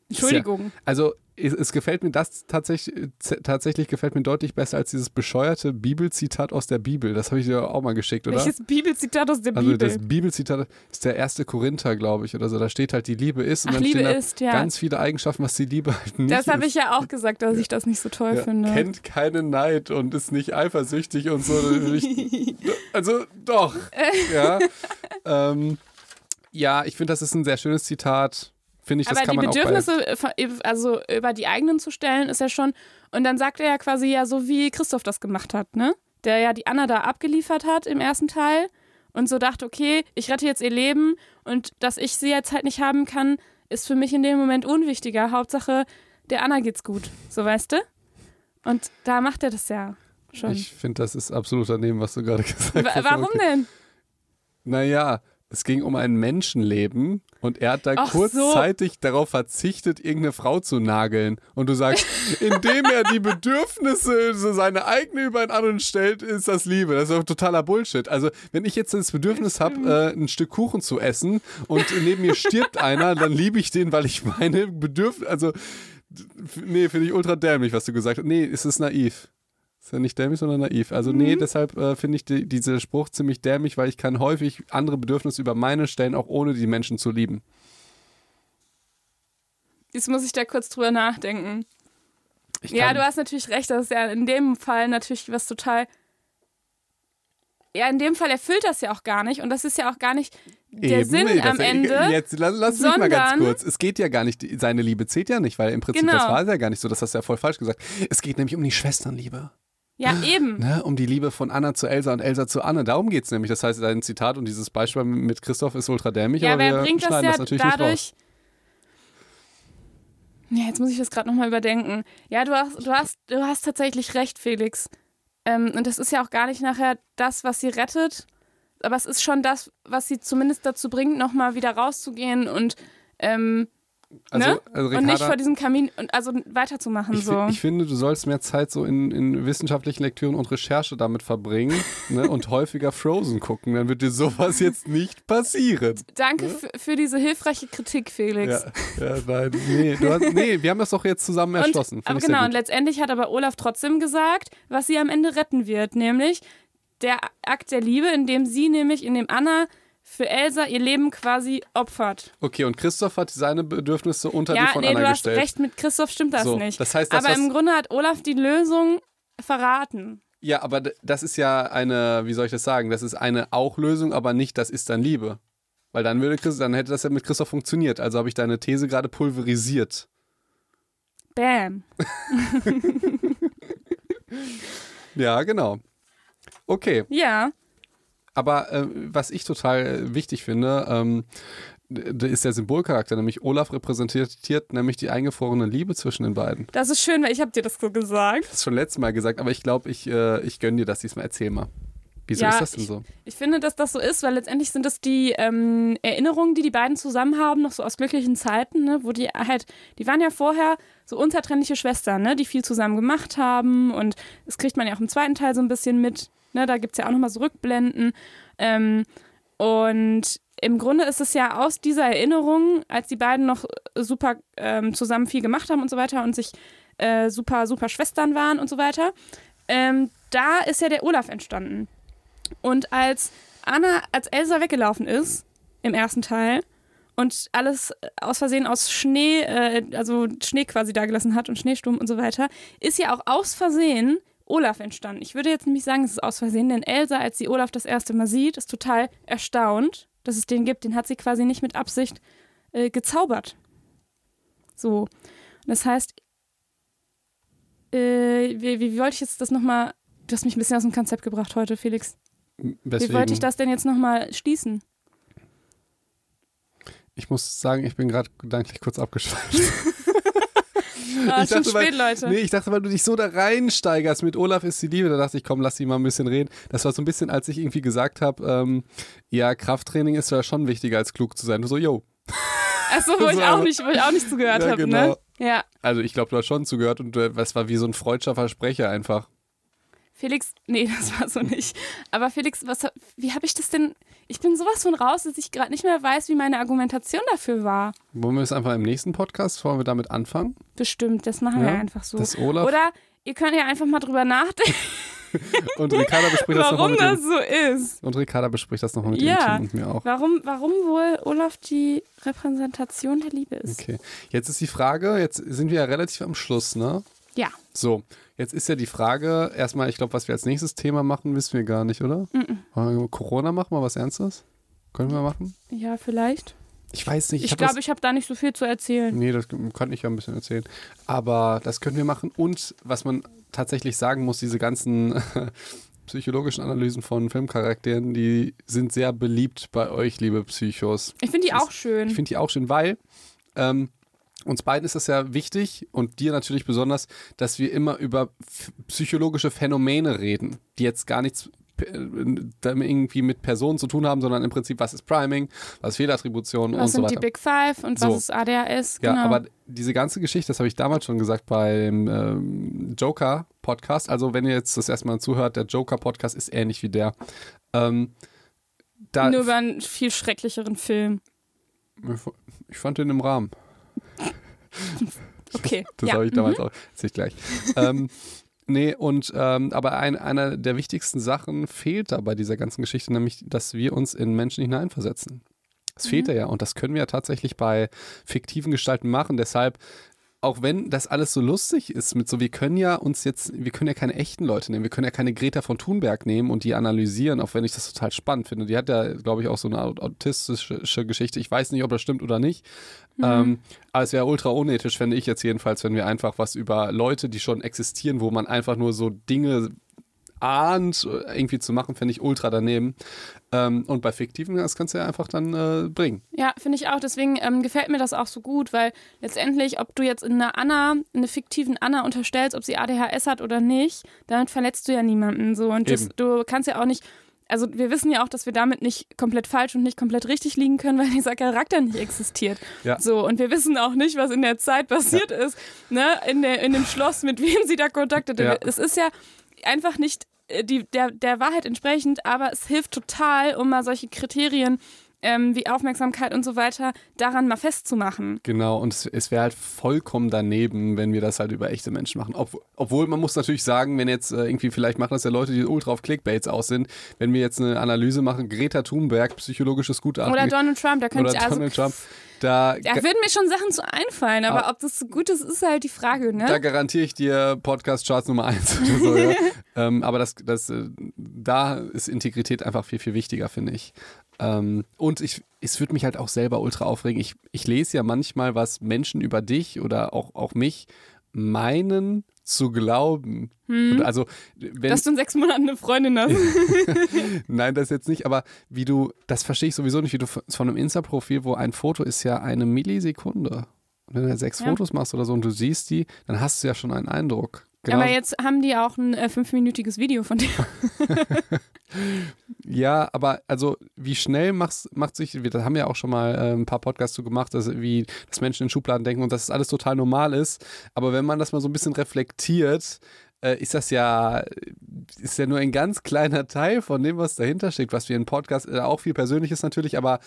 Entschuldigung. Also, es, es gefällt mir das tatsächlich, tatsächlich gefällt mir deutlich besser als dieses bescheuerte Bibelzitat aus der Bibel. Das habe ich dir auch mal geschickt, oder? Welches Bibelzitat aus der also Bibel? das Bibelzitat ist der erste Korinther, glaube ich, oder so. Da steht halt, die Liebe ist und Ach, dann Liebe stehen ist, ja. ganz viele Eigenschaften, was die Liebe halt nicht das habe ich ja auch gesagt, dass ich das nicht so toll Ja, finde. kennt keinen Neid und ist nicht eifersüchtig und so. Also doch. ja. ähm, ja, ich finde, das ist ein sehr schönes Zitat. Finde ich, das Aber kann die man auch bei Bedürfnisse, von- also über die eigenen zu stellen, ist ja schon. Und dann sagt er ja quasi ja so, wie Christoph das gemacht hat, ne? Der ja die Anna da abgeliefert hat im ersten Teil und so dachte, okay, ich rette jetzt ihr Leben und dass ich sie jetzt halt nicht haben kann, ist für mich in dem Moment unwichtiger. Hauptsache, der Anna geht's gut. So weißt du? Und da macht er das ja schon. Ich finde, das ist absolut daneben, was du gerade gesagt Wa- hast. Warum Okay. denn? Naja, es ging um ein Menschenleben und er hat da Ach so. kurzzeitig darauf verzichtet, irgendeine Frau zu nageln. Und du sagst, indem er die Bedürfnisse, so seine eigene über einen anderen stellt, ist das Liebe. Das ist doch totaler Bullshit. Also, wenn ich jetzt das Bedürfnis habe, äh, ein Stück Kuchen zu essen und neben mir stirbt einer, dann liebe ich den, weil ich meine Bedürfnisse, also, nee, finde ich ultra dämlich, was du gesagt hast. Nee, es ist naiv. Ist ja nicht dämlich, sondern naiv. Also Mhm. nee, deshalb äh, finde ich die, diesen Spruch ziemlich dämlich, weil ich kann häufig andere Bedürfnisse über meine stellen, auch ohne die Menschen zu lieben. Jetzt muss ich da kurz drüber nachdenken. Ja, du hast natürlich recht, das ist ja in dem Fall natürlich was total. Ja, in dem Fall erfüllt das ja auch gar nicht und das ist ja auch gar nicht der Eben, Sinn nee, am Ende. Jetzt lass, lass mich mal ganz kurz. Es geht ja gar nicht, seine Liebe zählt ja nicht, weil im Prinzip, Genau. das war ja gar nicht so, das hast du ja voll falsch gesagt. Es geht nämlich um die Schwesternliebe. Ja, eben. Ne? Um die Liebe von Anna zu Elsa und Elsa zu Anne. Darum geht es nämlich. Das heißt, dein Zitat und dieses Beispiel mit Christoph ist ultra dämlich, Ja, aber wer wir bringt das ja das natürlich nicht raus. dadurch. Ja, jetzt muss ich das gerade nochmal überdenken. Ja, du hast, du, hast, du hast tatsächlich recht, Felix. Ähm, und das ist ja auch gar nicht nachher das, was sie rettet, aber es ist schon das, was sie zumindest dazu bringt, nochmal wieder rauszugehen und, ähm, Also, ne? also und nicht Ricarda- vor diesem Kamin und also weiterzumachen. Ich, so. ich finde, du sollst mehr Zeit so in, in wissenschaftlichen Lektüren und Recherche damit verbringen ne, und häufiger Frozen gucken. Dann wird dir sowas jetzt nicht passieren. Danke für, für diese hilfreiche Kritik, Felix. Ja, ja nein. Nee, hast, nee, wir haben das doch jetzt zusammen erschlossen. Und, aber genau, und letztendlich hat aber Olaf trotzdem gesagt, was sie am Ende retten wird, nämlich der Akt der Liebe, in dem sie nämlich, in dem Anna für Elsa ihr Leben quasi opfert. Okay, und Christoph hat seine Bedürfnisse unter die ja, von nee, Anna du hast gestellt. recht, mit Christoph stimmt das So, nicht. das heißt, das, aber im Grunde hat Olaf die Lösung verraten. Ja, aber das ist ja eine, wie soll ich das sagen? Das ist eine Auch-Lösung, aber nicht, das ist dann Liebe. Weil dann würde Chris, dann hätte das ja mit Christoph funktioniert. Also habe ich deine These gerade pulverisiert. Bam. Ja, genau. Okay. Ja, Aber äh, was ich total wichtig finde, ähm, ist der Symbolcharakter, nämlich Olaf repräsentiert nämlich die eingefrorene Liebe zwischen den beiden. das ist schön, weil ich habe dir das so gesagt. Das ist schon letztes Mal gesagt, aber ich glaube, ich, äh, ich gönne dir das diesmal. Erzähl mal. Wieso Ja, ist das denn so? Ich finde, dass das so ist, weil letztendlich sind das die ähm, Erinnerungen, die die beiden zusammen haben, noch so aus glücklichen Zeiten, ne, wo die halt, die waren ja vorher so unzertrennliche Schwestern, ne, die viel zusammen gemacht haben und das kriegt man ja auch im zweiten Teil so ein bisschen mit, ne, da gibt es ja auch nochmal so Rückblenden ähm, und im Grunde ist es ja aus dieser Erinnerung, als die beiden noch super ähm, zusammen viel gemacht haben und so weiter und sich äh, super, super Schwestern waren und so weiter, ähm, da ist ja der Olaf entstanden. Und als Anna, als Elsa weggelaufen ist im ersten Teil und alles aus Versehen aus Schnee, äh, also Schnee quasi da gelassen hat und Schneesturm und so weiter, ist ja auch aus Versehen Olaf entstanden. Ich würde jetzt nämlich sagen, es ist aus Versehen, denn Elsa, als sie Olaf das erste Mal sieht, ist total erstaunt, dass es den gibt. Den hat sie quasi nicht mit Absicht äh, gezaubert. So. Das heißt, äh, wie, wie wollte ich jetzt das nochmal. Du hast mich ein bisschen aus dem Konzept gebracht heute, Felix. Weswegen? Wie wollte ich das denn jetzt nochmal schließen? Ich muss sagen, ich bin gerade gedanklich kurz abgeschweift. Ah, Ich dachte, weil- spät, Leute. Nee, ich dachte, weil du dich so da reinsteigerst mit Olaf ist die Liebe, da dachte ich, komm, lass sie mal ein bisschen reden. Das war so ein bisschen, als ich irgendwie gesagt habe, ähm, ja, Krafttraining ist ja schon wichtiger als klug zu sein. Du so, yo. Achso, wo ich auch nicht, wo ich auch nicht zugehört Ja, habe, ne? Ja. Also ich glaube, du hast schon zugehört und äh, das war wie so ein freudscher Versprecher einfach. Felix, nee, das war so nicht. Aber Felix, was, wie habe ich das denn? Ich bin sowas von raus, dass ich gerade nicht mehr weiß, wie meine Argumentation dafür war. Wollen wir es einfach im nächsten Podcast, wollen wir damit anfangen? Bestimmt, das machen Ja, wir einfach so. dass Olaf- Oder ihr könnt ja einfach mal drüber nachdenken, Und Ricarda bespricht das nochmal warum mit das dem, so ist. und Ricarda bespricht das nochmal mit Ja. Team und mir auch. Warum, warum wohl Olaf die Repräsentation der Liebe ist. Okay. Jetzt ist die Frage, jetzt sind wir ja relativ am Schluss, ne? Ja. So, jetzt ist ja die Frage, erstmal, ich glaube, was wir als nächstes Thema machen, wissen wir gar nicht, oder? Wollen wir Corona machen, mal was Ernstes? Können wir machen? Ja, vielleicht. Ich weiß nicht. Ich, hab glaube, ich habe da nicht so viel zu erzählen. Nee, das kann ich ja ein bisschen erzählen. Aber das können wir machen. Und was man tatsächlich sagen muss, diese ganzen psychologischen Analysen von Filmcharakteren, die sind sehr beliebt bei euch, liebe Psychos. Ich finde die Das auch schön. Ich finde die auch schön, weil ähm, uns beiden ist es ja wichtig und dir natürlich besonders, dass wir immer über psychologische Phänomene reden, die jetzt gar nichts äh, irgendwie mit Personen zu tun haben, sondern im Prinzip, was ist Priming, was ist Fehlattribution und was so sind weiter. die Big Five und So. was ist ADHS? Ja, genau. aber diese ganze Geschichte, das habe ich damals schon gesagt beim ähm, Joker-Podcast. Also, wenn ihr jetzt das erstmal zuhört, der Joker-Podcast ist ähnlich wie der. Ähm, da, Nur über einen viel schrecklicheren Film. ich fand den im Rahmen. Okay. Das ja. habe ich damals auch. Erzähl ich gleich. ähm, nee, und ähm, aber ein, einer der wichtigsten Sachen fehlt da bei dieser ganzen Geschichte, nämlich, dass wir uns in Menschen hineinversetzen. Das fehlt ja, und das können wir ja tatsächlich bei fiktiven Gestalten machen. Deshalb, auch wenn das alles so lustig ist, mit so, wir können ja uns jetzt, wir können ja keine echten Leute nehmen, wir können ja keine Greta von Thunberg nehmen und die analysieren, auch wenn ich das total spannend finde. Die hat ja, glaube ich, auch so eine au- autistische Geschichte. Ich weiß nicht, ob das stimmt oder nicht. Ähm, aber es wäre ultra unethisch, fände ich jetzt jedenfalls, wenn wir einfach was über Leute, die schon existieren, wo man einfach nur so Dinge ahnt, äh, irgendwie zu machen, fände ich ultra daneben. Ähm, und bei Fiktiven, das kannst du ja einfach dann äh, bringen. Ja, finde ich auch. Deswegen ähm, gefällt mir das auch so gut, weil letztendlich, ob du jetzt in einer Anna, in einer fiktiven Anna unterstellst, ob sie ADHS hat oder nicht, damit verletzt du ja niemanden so. Und das, du kannst ja auch nicht. Also wir wissen ja auch, dass wir damit nicht komplett falsch und nicht komplett richtig liegen können, weil dieser Charakter nicht existiert. Ja. So, und wir wissen auch nicht, was in der Zeit passiert ist, ne, in, der, in dem Schloss, mit wem sie da Kontakt hatte. Ja. Es ist ja einfach nicht äh, die, der, der Wahrheit entsprechend, aber es hilft total, um mal solche Kriterien ähm, wie Aufmerksamkeit und so weiter daran mal festzumachen. Genau, und es, es wäre halt vollkommen daneben, wenn wir das halt über echte Menschen machen. Ob, obwohl man muss natürlich sagen, wenn jetzt äh, irgendwie, vielleicht machen das ja Leute, die ultra auf Clickbaits aus sind, wenn wir jetzt eine Analyse machen, Greta Thunberg, psychologisches Gutachten. Oder Donald Trump, da könnte ich also. Donald Trump, da, Da würden mir schon Sachen zu einfallen, aber ob das so gut ist, ist halt die Frage, ne? Da garantiere ich dir Podcast-Charts Nummer eins. oder so, ja. ähm, aber das, das, äh, da ist Integrität einfach viel, viel wichtiger, finde ich. Ähm, und ich, es würde mich halt auch selber ultra aufregen. Ich, ich lese ja manchmal, was Menschen über dich oder auch, auch mich meinen zu glauben. Und Also, wenn, Dass du in sechs Monaten eine Freundin hast. Nein, das jetzt nicht, aber wie du, das verstehe ich sowieso nicht, wie du von von einem Insta-Profil, wo ein Foto ist ja eine Millisekunde. Und wenn du sechs Ja. Fotos machst oder so und du siehst die, dann hast du ja schon einen Eindruck. Genau. Aber jetzt haben die auch ein äh, fünfminütiges Video von dir. Ja, aber also wie schnell machst, macht sich, wir haben ja auch schon mal äh, ein paar Podcasts zu gemacht, dass, wie, dass Menschen in Schubladen denken und dass das alles total normal ist. Aber wenn man das mal so ein bisschen reflektiert, äh, ist das ja, ist ja nur ein ganz kleiner Teil von dem, was dahinter steckt, was wir in Podcast, äh, auch viel Persönliches natürlich, aber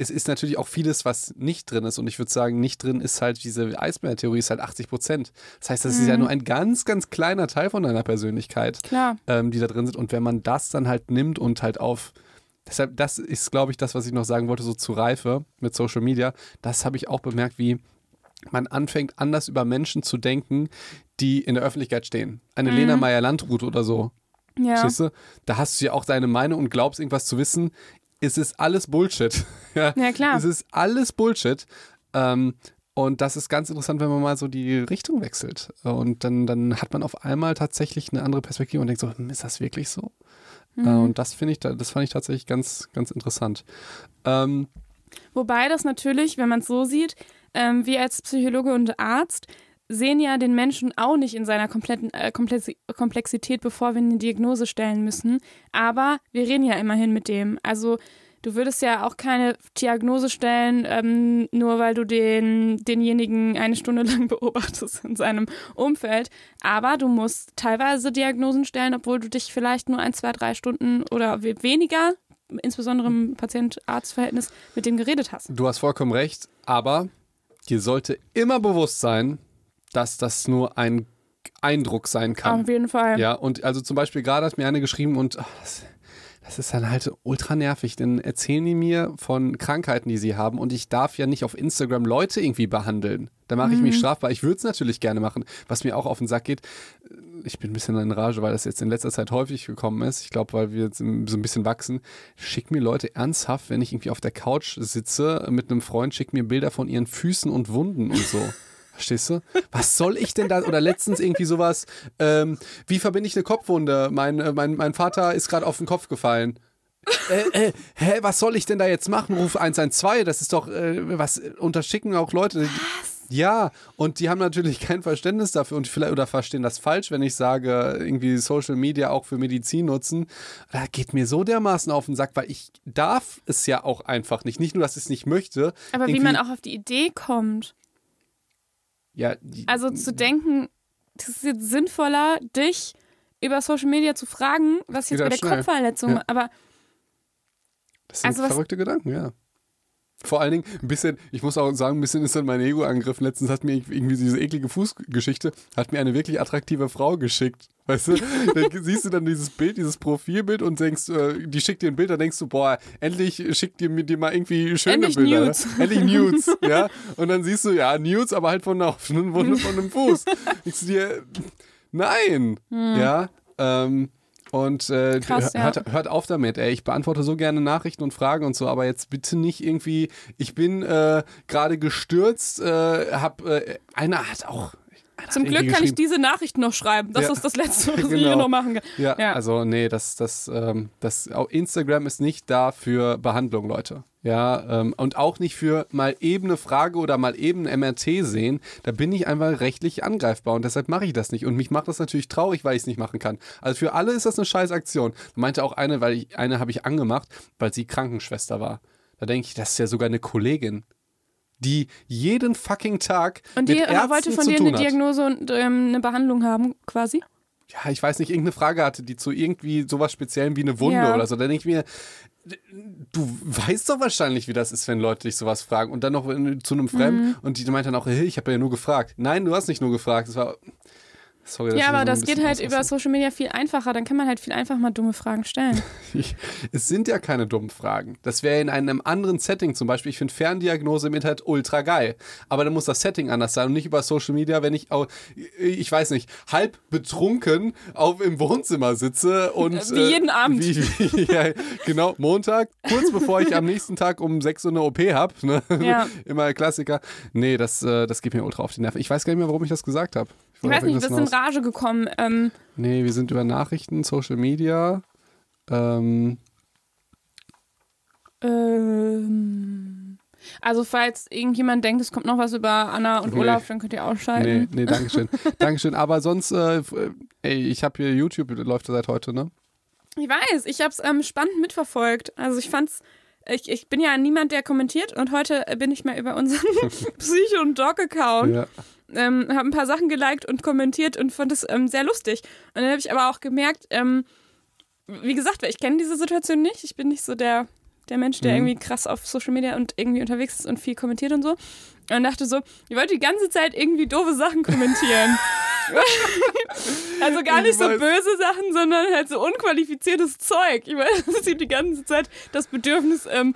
es ist natürlich auch vieles, was nicht drin ist. Und ich würde sagen, nicht drin ist halt diese Eisbär-Theorie, ist halt 80 Prozent. Das heißt, das ist ja nur ein ganz, ganz kleiner Teil von deiner Persönlichkeit ähm, die da drin sind. Und wenn man das dann halt nimmt und halt auf. Deshalb, das ist, glaube ich, das, was ich noch sagen wollte, so zu Reife mit Social Media. Das habe ich auch bemerkt, wie man anfängt, anders über Menschen zu denken, die in der Öffentlichkeit stehen. Eine Lena Meyer-Landrut oder so. Ja. Du? Da hast du ja auch deine Meinung und glaubst, irgendwas zu wissen. Es ist alles Bullshit. ja, Ja, klar. Es ist alles Bullshit. Ähm, und das ist ganz interessant, wenn man mal so die Richtung wechselt. Und dann, dann hat man auf einmal tatsächlich eine andere Perspektive und denkt so, hm, ist das wirklich so? Äh, und das finde ich, da- das fand ich tatsächlich ganz, ganz interessant. Ähm, Wobei das natürlich, wenn man es so sieht, ähm, wir als Psychologe und Arzt sehen ja den Menschen auch nicht in seiner kompletten äh, Komplexi- Komplexität, bevor wir eine Diagnose stellen müssen. Aber wir reden ja immerhin mit dem. Also du würdest ja auch keine Diagnose stellen, ähm, nur weil du den, denjenigen eine Stunde lang beobachtest in seinem Umfeld. Aber du musst teilweise Diagnosen stellen, obwohl du dich vielleicht nur ein, zwei, drei Stunden oder weniger, insbesondere im Patient-Arzt-Verhältnis, mit dem geredet hast. Du hast vollkommen recht, aber dir sollte immer bewusst sein, dass das nur ein Eindruck sein kann. Auf jeden Fall. Ja, und also zum Beispiel gerade hat mir eine geschrieben und ach, das, das ist dann halt ultra nervig, denn erzählen die mir von Krankheiten, die sie haben und ich darf ja nicht auf Instagram Leute irgendwie behandeln. Da mache ich mich strafbar. Ich würde es natürlich gerne machen, was mir auch auf den Sack geht. Ich bin ein bisschen in Rage, weil das jetzt in letzter Zeit häufig gekommen ist. Ich glaube, weil wir jetzt so ein bisschen wachsen. Schick mir Leute ernsthaft, wenn ich irgendwie auf der Couch sitze mit einem Freund, schick mir Bilder von ihren Füßen und Wunden und so. Verstehst du? Was soll ich denn da? Oder letztens irgendwie sowas, ähm, wie verbinde ich eine Kopfwunde? Mein, äh, mein, mein Vater ist gerade auf den Kopf gefallen. äh, äh, hä, was soll ich denn da jetzt machen? Ruf 112, das ist doch, äh, was unterschicken auch Leute. Was? Ja, und die haben natürlich kein Verständnis dafür und vielleicht oder verstehen das falsch, wenn ich sage, irgendwie Social Media auch für Medizin nutzen. Da geht mir so dermaßen auf den Sack, weil ich darf es ja auch einfach nicht. Nicht nur, dass ich es nicht möchte. Aber wie man auch auf die Idee kommt. Ja, also zu denken, das ist jetzt sinnvoller, dich über Social Media zu fragen, was jetzt bei der schnell. Kopfverletzung, ja. aber das sind also verrückte Gedanken, ja. Vor allen Dingen ein bisschen, ich muss auch sagen, ein bisschen ist dann mein Ego angegriffen. Letztens hat mir irgendwie diese eklige Fußgeschichte, hat mir eine wirklich attraktive Frau geschickt. Weißt du, dann siehst du dann dieses Bild, dieses Profilbild und denkst, äh, die schickt dir ein Bild, dann denkst du, boah, endlich schickt dir, dir mal irgendwie schöne endlich Bilder. Nudes. Endlich Nudes, ja. Und dann siehst du, ja, Nudes, aber halt von einer offenen Wunde von einem Fuß. Denkst du dir, nein, hm. ja. Ähm, und äh, Krass, hört, ja. hört, auf damit, ey. Ich beantworte so gerne Nachrichten und Fragen und so, aber jetzt bitte nicht irgendwie, ich bin äh, gerade gestürzt, äh, hab, äh, einer hat auch. Zum Glück kann ich diese Nachrichten noch schreiben. Das ja. ist das Letzte, was genau. ich hier noch machen kann. Ja, ja. also nee, das, das, ähm, das, Instagram ist nicht da für Behandlung, Leute. Ja, ähm, und auch nicht für mal eben eine Frage oder mal eben ein MRT sehen. Da bin ich einfach rechtlich angreifbar und deshalb mache ich das nicht. Und mich macht das natürlich traurig, weil ich es nicht machen kann. Also für alle ist das eine scheiß Aktion. Meinte auch eine, weil ich, eine habe ich angemacht, weil sie Krankenschwester war. Da denke ich, das ist ja sogar eine Kollegin die jeden fucking Tag und die mit Ärzten wollte von dir eine Diagnose und ähm, eine Behandlung haben, quasi? Ja, ich weiß nicht, irgendeine Frage hatte, die zu irgendwie sowas Speziellem wie eine Wunde ja. oder so. Da denke ich mir, du weißt doch wahrscheinlich, wie das ist, wenn Leute dich sowas fragen und dann noch zu einem Fremden mhm. und die meint dann auch, hey, ich habe ja nur gefragt. Nein, du hast nicht nur gefragt. Es war Sorry, ja, aber das geht halt über Social Media viel einfacher. Dann kann man halt viel einfacher mal dumme Fragen stellen. es sind ja keine dummen Fragen. Das wäre in einem anderen Setting zum Beispiel. Ich finde Ferndiagnose im Internet ultra geil. Aber dann muss das Setting anders sein und nicht über Social Media, wenn ich, auch, ich weiß nicht, halb betrunken auf, im Wohnzimmer sitze und. Wie jeden äh, Abend. Wie, wie, ja, genau, Montag, kurz bevor ich am nächsten Tag um 6 Uhr eine OP habe. Ne? Ja. Immer Klassiker. Nee, das, äh, das geht mir ultra auf die Nerven. Ich weiß gar nicht mehr, warum ich das gesagt habe. Ich weiß nicht, wir sind in Rage gekommen. Ähm, nee, wir sind über Nachrichten, Social Media. Ähm, ähm, also falls irgendjemand denkt, es kommt noch was über Anna und nee. Olaf, dann könnt ihr ausschalten. Nee, nee, Dankeschön. Dankeschön. Aber sonst, äh, ey, ich habe hier YouTube, läuft seit heute, ne? Ich weiß, ich habe es ähm, spannend mitverfolgt. Also ich fand's ich, ich bin ja niemand, der kommentiert und heute bin ich mal über unseren Psycho- und Dog-Account ja ähm, habe ein paar Sachen geliked und kommentiert und fand es ähm, sehr lustig. Und dann habe ich aber auch gemerkt, ähm, wie gesagt, weil ich kenne diese Situation nicht. Ich bin nicht so der, der Mensch, der mhm. irgendwie krass auf Social Media und irgendwie unterwegs ist und viel kommentiert und so. Und dachte so, ich wollte die ganze Zeit irgendwie doofe Sachen kommentieren. also gar nicht so böse Sachen, sondern halt so unqualifiziertes Zeug. Ich weiß, das ist die ganze Zeit das Bedürfnis, ähm,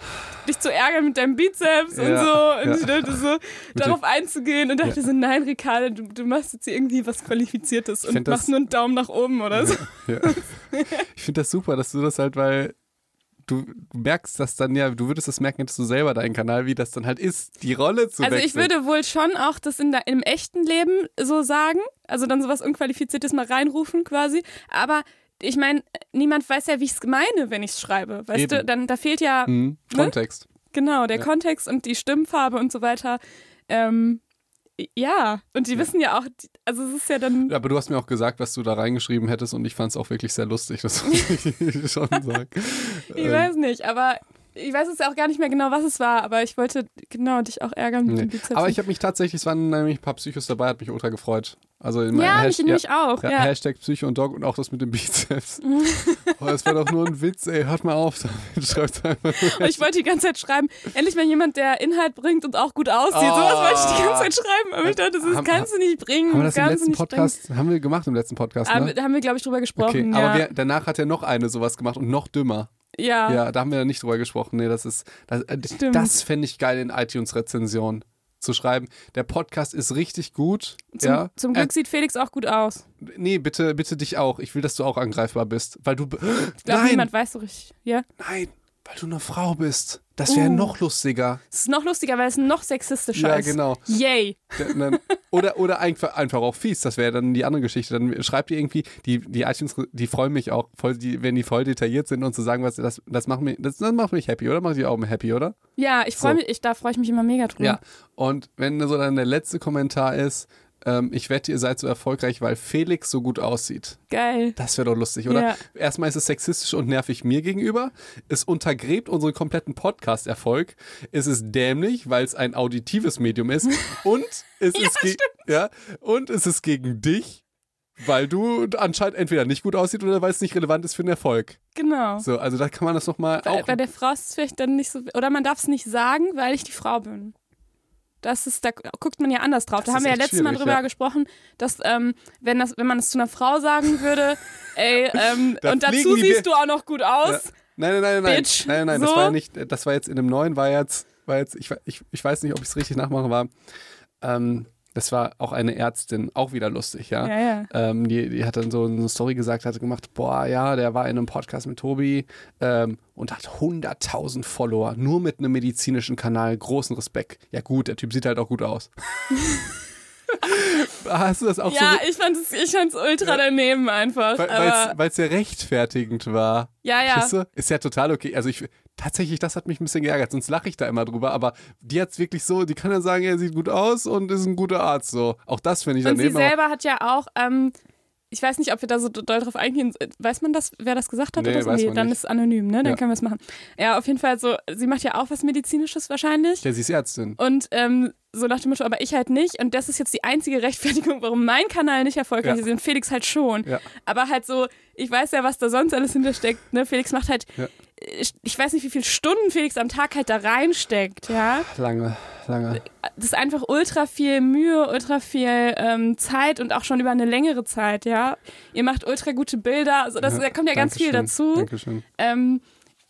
dich zu ärgern mit deinem Bizeps ja, und so. Und ja. ich dachte so, darauf einzugehen und dachte ja. so, nein, Ricardo, du, du, machst jetzt irgendwie was Qualifiziertes und machst nur einen Daumen nach oben oder so. Ich finde das super, dass du das halt, weil du merkst das dann ja, du würdest das merken, hättest du selber deinen Kanal, wie das dann halt ist, die Rolle zu Also wechseln. ich würde wohl schon auch das in der, im echten Leben so sagen, also dann sowas Unqualifiziertes mal reinrufen quasi, aber ich meine, niemand weiß ja, wie ich es meine, wenn ich es schreibe, weißt Eben. du, dann da fehlt ja mhm. ne? Kontext. Genau, der ja. Kontext und die Stimmfarbe und so weiter. Ähm, ja, und die ja. wissen ja auch, also es ist ja dann. Ja, aber du hast mir auch gesagt, was du da reingeschrieben hättest und ich fand es auch wirklich sehr lustig, das muss ich schon sagen. ich ähm. weiß nicht, aber ich weiß jetzt auch gar nicht mehr genau, was es war, aber ich wollte genau dich auch ärgern mit Nee. dem Bizeps. Aber ich habe mich tatsächlich, es waren nämlich ein paar Psychos dabei, hat mich ultra gefreut. Also in ja, meinem mich nämlich auch. ja, Ja. Hashtag Psycho und Dog und auch das mit dem Bizeps. oh, das war doch nur ein Witz, ey, hört mal auf. damit. Schreibt einfach. Und ich wollte die ganze Zeit schreiben, endlich mal jemand, der Inhalt bringt und auch gut aussieht. Oh. Sowas wollte ich die ganze Zeit schreiben, aber ich dachte, das ist, Haben- kannst du nicht bringen. Haben wir das im letzten Podcast, haben wir gemacht im letzten Podcast, bringen. ne? Da haben wir, glaube ich, drüber Okay, gesprochen. aber ja. wir, danach hat er noch eine sowas gemacht und noch dümmer. Ja. Ja, da haben wir nicht drüber gesprochen. Nee, das ist, das, äh, Stimmt. das fände ich geil in iTunes-Rezensionen zu schreiben. Der Podcast ist richtig gut. Zum, ja. zum Äh, Glück sieht Felix auch gut aus. nee, bitte, bitte dich auch. Ich will, dass du auch angreifbar bist. Weil du. Ich glaube, niemand weiß so richtig. Ja. nein, weil du eine Frau bist. Das wäre Uh. noch lustiger. Es ist noch lustiger, weil es noch sexistischer Ja, ist. genau. Yay. Oder, oder einfach, einfach auch fies, das wäre dann die andere Geschichte. Dann schreibt ihr irgendwie, die, die iTunes, die freuen mich auch, voll, die, wenn die voll detailliert sind und zu sagen, was, das, das, macht mich, das, das macht mich happy, oder? Macht die auch happy, oder? Ja, ich freue So. mich, ich, da freue ich mich immer mega drüber. Ja. Und wenn so dann der letzte Kommentar ist, ähm, ich wette, ihr seid so erfolgreich, weil Felix so gut aussieht. Geil. Das wäre doch lustig, oder? Ja. Erstmal ist es sexistisch und nervig mir gegenüber. Es untergräbt unseren kompletten Podcast-Erfolg. Es ist dämlich, weil es ein auditives Medium ist. Und es ist ge- ja, und es ist gegen dich, weil du anscheinend entweder nicht gut aussieht oder weil es nicht relevant ist für den Erfolg. Genau. So, also da kann man das nochmal auch. bei der Frau ist es vielleicht dann nicht so. Oder man darf es nicht sagen, weil ich die Frau bin. Das ist, da guckt man ja anders drauf. Das da haben wir ja letztes Mal drüber ja. gesprochen, dass ähm, wenn, das, wenn man es zu einer Frau sagen würde, ey, ähm, Da und dazu siehst Be- du auch noch gut aus. Ja. Nein, nein, nein, nein. Bitch. Nein, nein, nein. Das So? war ja nicht, das war jetzt in dem neuen, war jetzt, war jetzt, ich, ich, ich weiß nicht, ob ich es richtig nachmache, war. Ähm, das war auch eine Ärztin, auch wieder lustig, ja. Ja, ja. Ähm, die, die hat dann so eine Story gesagt, hatte gemacht, boah, ja, der war in einem Podcast mit Tobi ähm, und hat 100.000 Follower, nur mit einem medizinischen Kanal, großen Respekt. Ja gut, der Typ sieht halt auch gut aus. Hast du das auch Ja, so, ich fand es ich fand's ultra daneben einfach. weil es ja rechtfertigend war? ja, ja. Du? Ist ja total okay. Also ich tatsächlich, das hat mich ein bisschen geärgert, sonst lache ich da immer drüber, aber die hat's wirklich so, die kann ja sagen, er sieht gut aus und ist ein guter Arzt. So. Auch das finde ich Und sie daneben. selber hat ja auch, ähm, ich weiß nicht, ob wir da so doll drauf eingehen. Weiß man das, wer das gesagt hat Nee, oder so? Nee, dann nicht. ist es anonym, ne? Dann Ja. können wir es machen. Ja, auf jeden Fall so, sie macht ja auch was Medizinisches wahrscheinlich. Ja, sie ist Ärztin. Und ähm, so nach dem Motto, aber ich halt nicht. Und das ist jetzt die einzige Rechtfertigung, warum mein Kanal nicht erfolgreich Ja. ist und Felix halt schon. Ja. Aber halt so, ich weiß ja, was da sonst alles hintersteckt. Ne? Felix macht halt, Ja. Ich, weiß nicht, wie viele Stunden Felix am Tag halt da reinsteckt, ja. Lange, lange. Das ist einfach ultra viel Mühe, ultra viel ähm, Zeit und auch schon über eine längere Zeit, ja. Ihr macht ultra gute Bilder, also das, da kommt ja ganz viel dazu. Dankeschön. Ähm,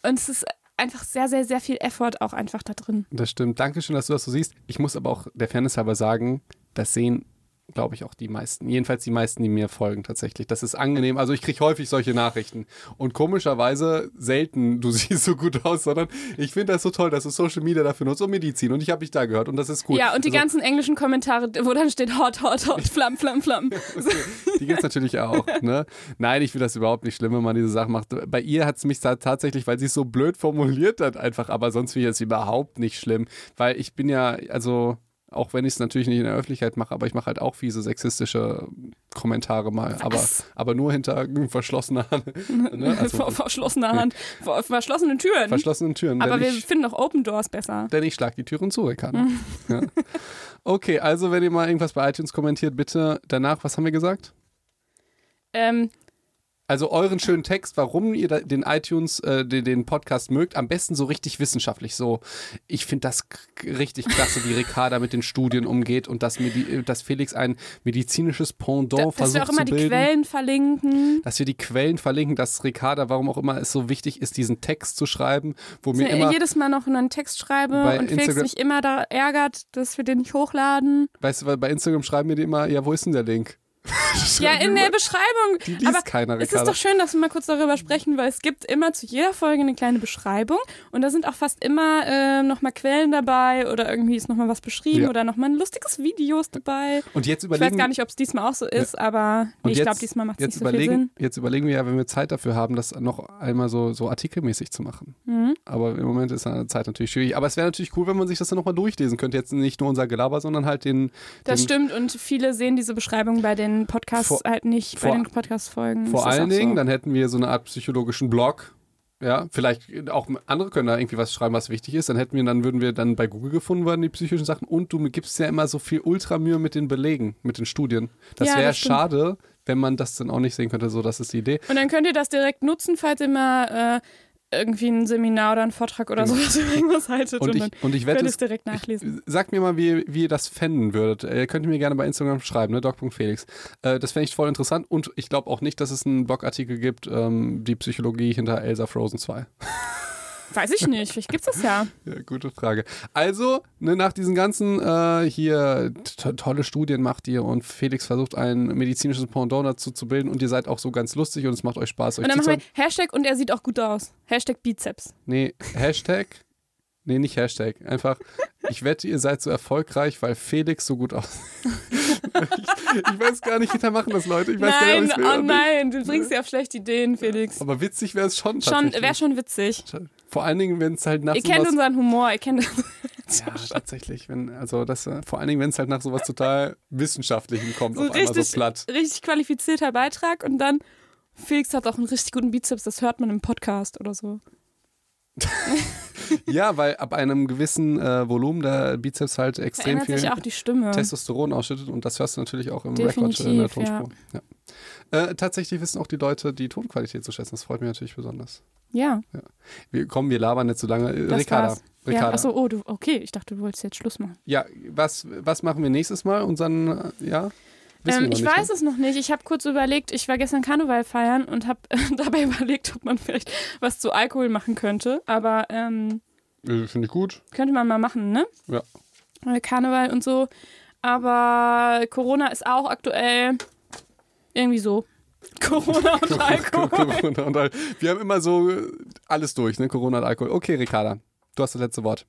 und es ist einfach sehr, sehr, sehr viel Effort auch einfach da drin. Das stimmt. Dankeschön, dass du das so siehst. Ich muss aber auch der Fairness halber sagen, das sehen, glaube ich, auch die meisten. Jedenfalls die meisten, die mir folgen tatsächlich. Das ist angenehm. Also ich kriege häufig solche Nachrichten. Und komischerweise selten, du siehst so gut aus, sondern ich finde das so toll, dass du Social Media dafür nutzt und Medizin. Und ich habe dich da gehört und das ist gut. Ja, und die Also, ganzen englischen Kommentare, wo dann steht hot, hot, hot, flamm, flamm, flamm. Die gibt es natürlich auch. Ne? Nein, ich finde das überhaupt nicht schlimm, wenn man diese Sachen macht. Bei ihr hat es mich tatsächlich, weil sie es so blöd formuliert hat, einfach. Aber sonst finde ich das überhaupt nicht schlimm. Weil ich bin ja, also, auch wenn ich es natürlich nicht in der Öffentlichkeit mache, aber ich mache halt auch fiese sexistische Kommentare mal. Aber, aber nur hinter verschlossener Hand. Ne? Also, vor verschlossener Hand, vor verschlossenen Türen. verschlossenen Türen. Aber wir ich, finden doch Open Doors besser. denn ich schlag die Türen zu, Ricardo. ja. Okay, also wenn ihr mal irgendwas bei iTunes kommentiert, bitte danach, was haben wir gesagt? Ähm, Also euren schönen Text, warum ihr den iTunes, äh, den, den Podcast mögt, am besten so richtig wissenschaftlich. So, ich finde das richtig klasse, wie Ricarda mit den Studien umgeht und dass, Medi dass Felix ein medizinisches Pendant da, dass versucht wir auch immer zu die. Quellen verlinken. Dass wir die Quellen verlinken, dass Ricarda, warum auch immer es so wichtig ist, diesen Text zu schreiben, wo Dass mir ich immer, jedes Mal noch einen Text schreibe und Felix Instagram- mich immer da ärgert, dass wir den nicht hochladen. weißt du, weil bei Instagram schreiben mir die immer, ja, wo ist denn der Link? Ja, in der Beschreibung. Die liest Aber keiner, es ist doch schön, dass wir mal kurz darüber sprechen, weil es gibt immer zu jeder Folge eine kleine Beschreibung und da sind auch fast immer äh, nochmal Quellen dabei oder irgendwie ist nochmal was beschrieben Ja. oder nochmal ein lustiges Video ist dabei. Und jetzt Ich überlegen weiß gar nicht, ob es diesmal auch so ist, aber Und nee, ich glaube, diesmal macht es nicht so viel Sinn. jetzt überlegen wir ja, wenn wir Zeit dafür haben, das noch einmal so, so artikelmäßig zu machen. Mhm. Aber im Moment ist eine Zeit natürlich schwierig. Aber es wäre natürlich cool, wenn man sich das dann nochmal durchlesen könnte. Jetzt nicht nur unser Gelaber, sondern halt den. Das den stimmt und viele sehen diese Beschreibung bei den Podcasts Vor- halt nicht, vor- bei den Podcast-Folgen. Vor allen Dingen, so. dann hätten wir so eine Art psychologischen Blog. Ja, vielleicht auch andere können da irgendwie was schreiben, was wichtig ist. Dann hätten wir, dann würden wir dann bei Google gefunden werden, die psychischen Sachen. Und du gibst ja immer so viel Ultramühe mit den Belegen, mit den Studien. Das Ja, wäre schade, wenn man das dann auch nicht sehen könnte. So, das ist die Idee. Und dann könnt ihr das direkt nutzen, falls ihr mal äh, irgendwie ein Seminar oder einen Vortrag oder Genau. sowas über irgendwas haltet. Und Und, ich, und ich könnt wette, es direkt nachlesen. Sagt mir mal, wie, wie ihr das fänden würdet. Äh, könnt ihr mir gerne bei Instagram schreiben, ne? doc.felix. Äh, das fände ich voll interessant und ich glaube auch nicht, dass es einen Blogartikel gibt, ähm, die Psychologie hinter Elsa Frozen 2. Weiß ich nicht, vielleicht gibt's das ja. Ja, gute Frage. Also, ne, nach diesen ganzen äh, hier to tolle Studien macht ihr und Felix versucht ein medizinisches Pendant dazu zu bilden und ihr seid auch so ganz lustig und es macht euch Spaß, euch Und dann machen wir Hashtag und er sieht auch gut aus. Hashtag Bizeps. Nee, Hashtag. Nee, nicht Hashtag. Einfach, ich wette, ihr seid so erfolgreich, weil Felix so gut aussieht. ich, ich weiß gar nicht, hinter machen das Leute. Ich weiß gar Nein, nicht, ich's will oh nicht. nein, du bringst dir auf schlechte Ideen, Felix. Aber witzig wäre es schon. Schon, wäre schon witzig. Vor allen Dingen, wenn es halt nach Ihr kennt unseren Humor, ihr kennt Ja, tatsächlich. Wenn, also das, äh, vor allen Dingen, wenn es halt nach sowas total Wissenschaftlichem kommt, so auf einmal richtig, so platt. richtig qualifizierter Beitrag und dann Felix hat auch einen richtig guten Bizeps, das hört man im Podcast oder so. Ja, weil ab einem gewissen äh, Volumen der Bizeps halt extrem Verändert viel auch die Stimme. Testosteron ausschüttet und das hörst du natürlich auch im Rekord Definitiv, in der Tonspur. Ja. Äh, tatsächlich wissen auch die Leute die Tonqualität zu schätzen. Das freut mich natürlich besonders. Ja, Wir kommen, wir labern nicht so lange. Äh, das Ricarda, war's. Ja, achso, oh, du, okay, ich dachte, du wolltest jetzt Schluss machen. Ja, was, was machen wir nächstes Mal? Unseren, äh, ja? Ähm, ich nicht, weiß es noch nicht. Ich habe kurz überlegt, ich war gestern Karneval feiern und habe dabei überlegt, ob man vielleicht was zu Alkohol machen könnte. Aber ähm, Ne? Äh, Finde ich gut. könnte man mal machen, ne? Ja. Äh, Karneval und so. Aber Corona ist auch aktuell irgendwie so. Corona und Alkohol. Corona und Al wir haben immer so äh, alles durch, ne? Corona und Alkohol. Okay, Ricarda, du hast das letzte Wort.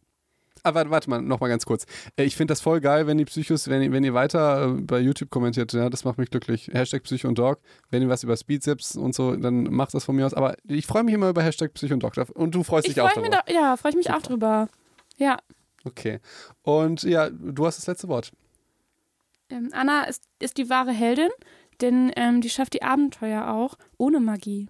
Aber warte, warte mal, noch mal ganz kurz. Äh, Ich finde das voll geil, wenn die Psychos, wenn, ihr- wenn ihr weiter äh, bei YouTube kommentiert, ja, das macht mich glücklich. Hashtag Psycho und Dog. Wenn ihr was über Speedsips und so, dann macht das von mir aus. Aber ich freue mich immer über Hashtag Psycho und Dog. Und du freust Ich dich auch freue mich darüber. da, ja, freue ich mich auch drüber. Ja. Okay. Und ja, du hast das letzte Wort. Ähm, Anna ist, ist die wahre Heldin, denn ähm, die schafft die Abenteuer auch ohne Magie.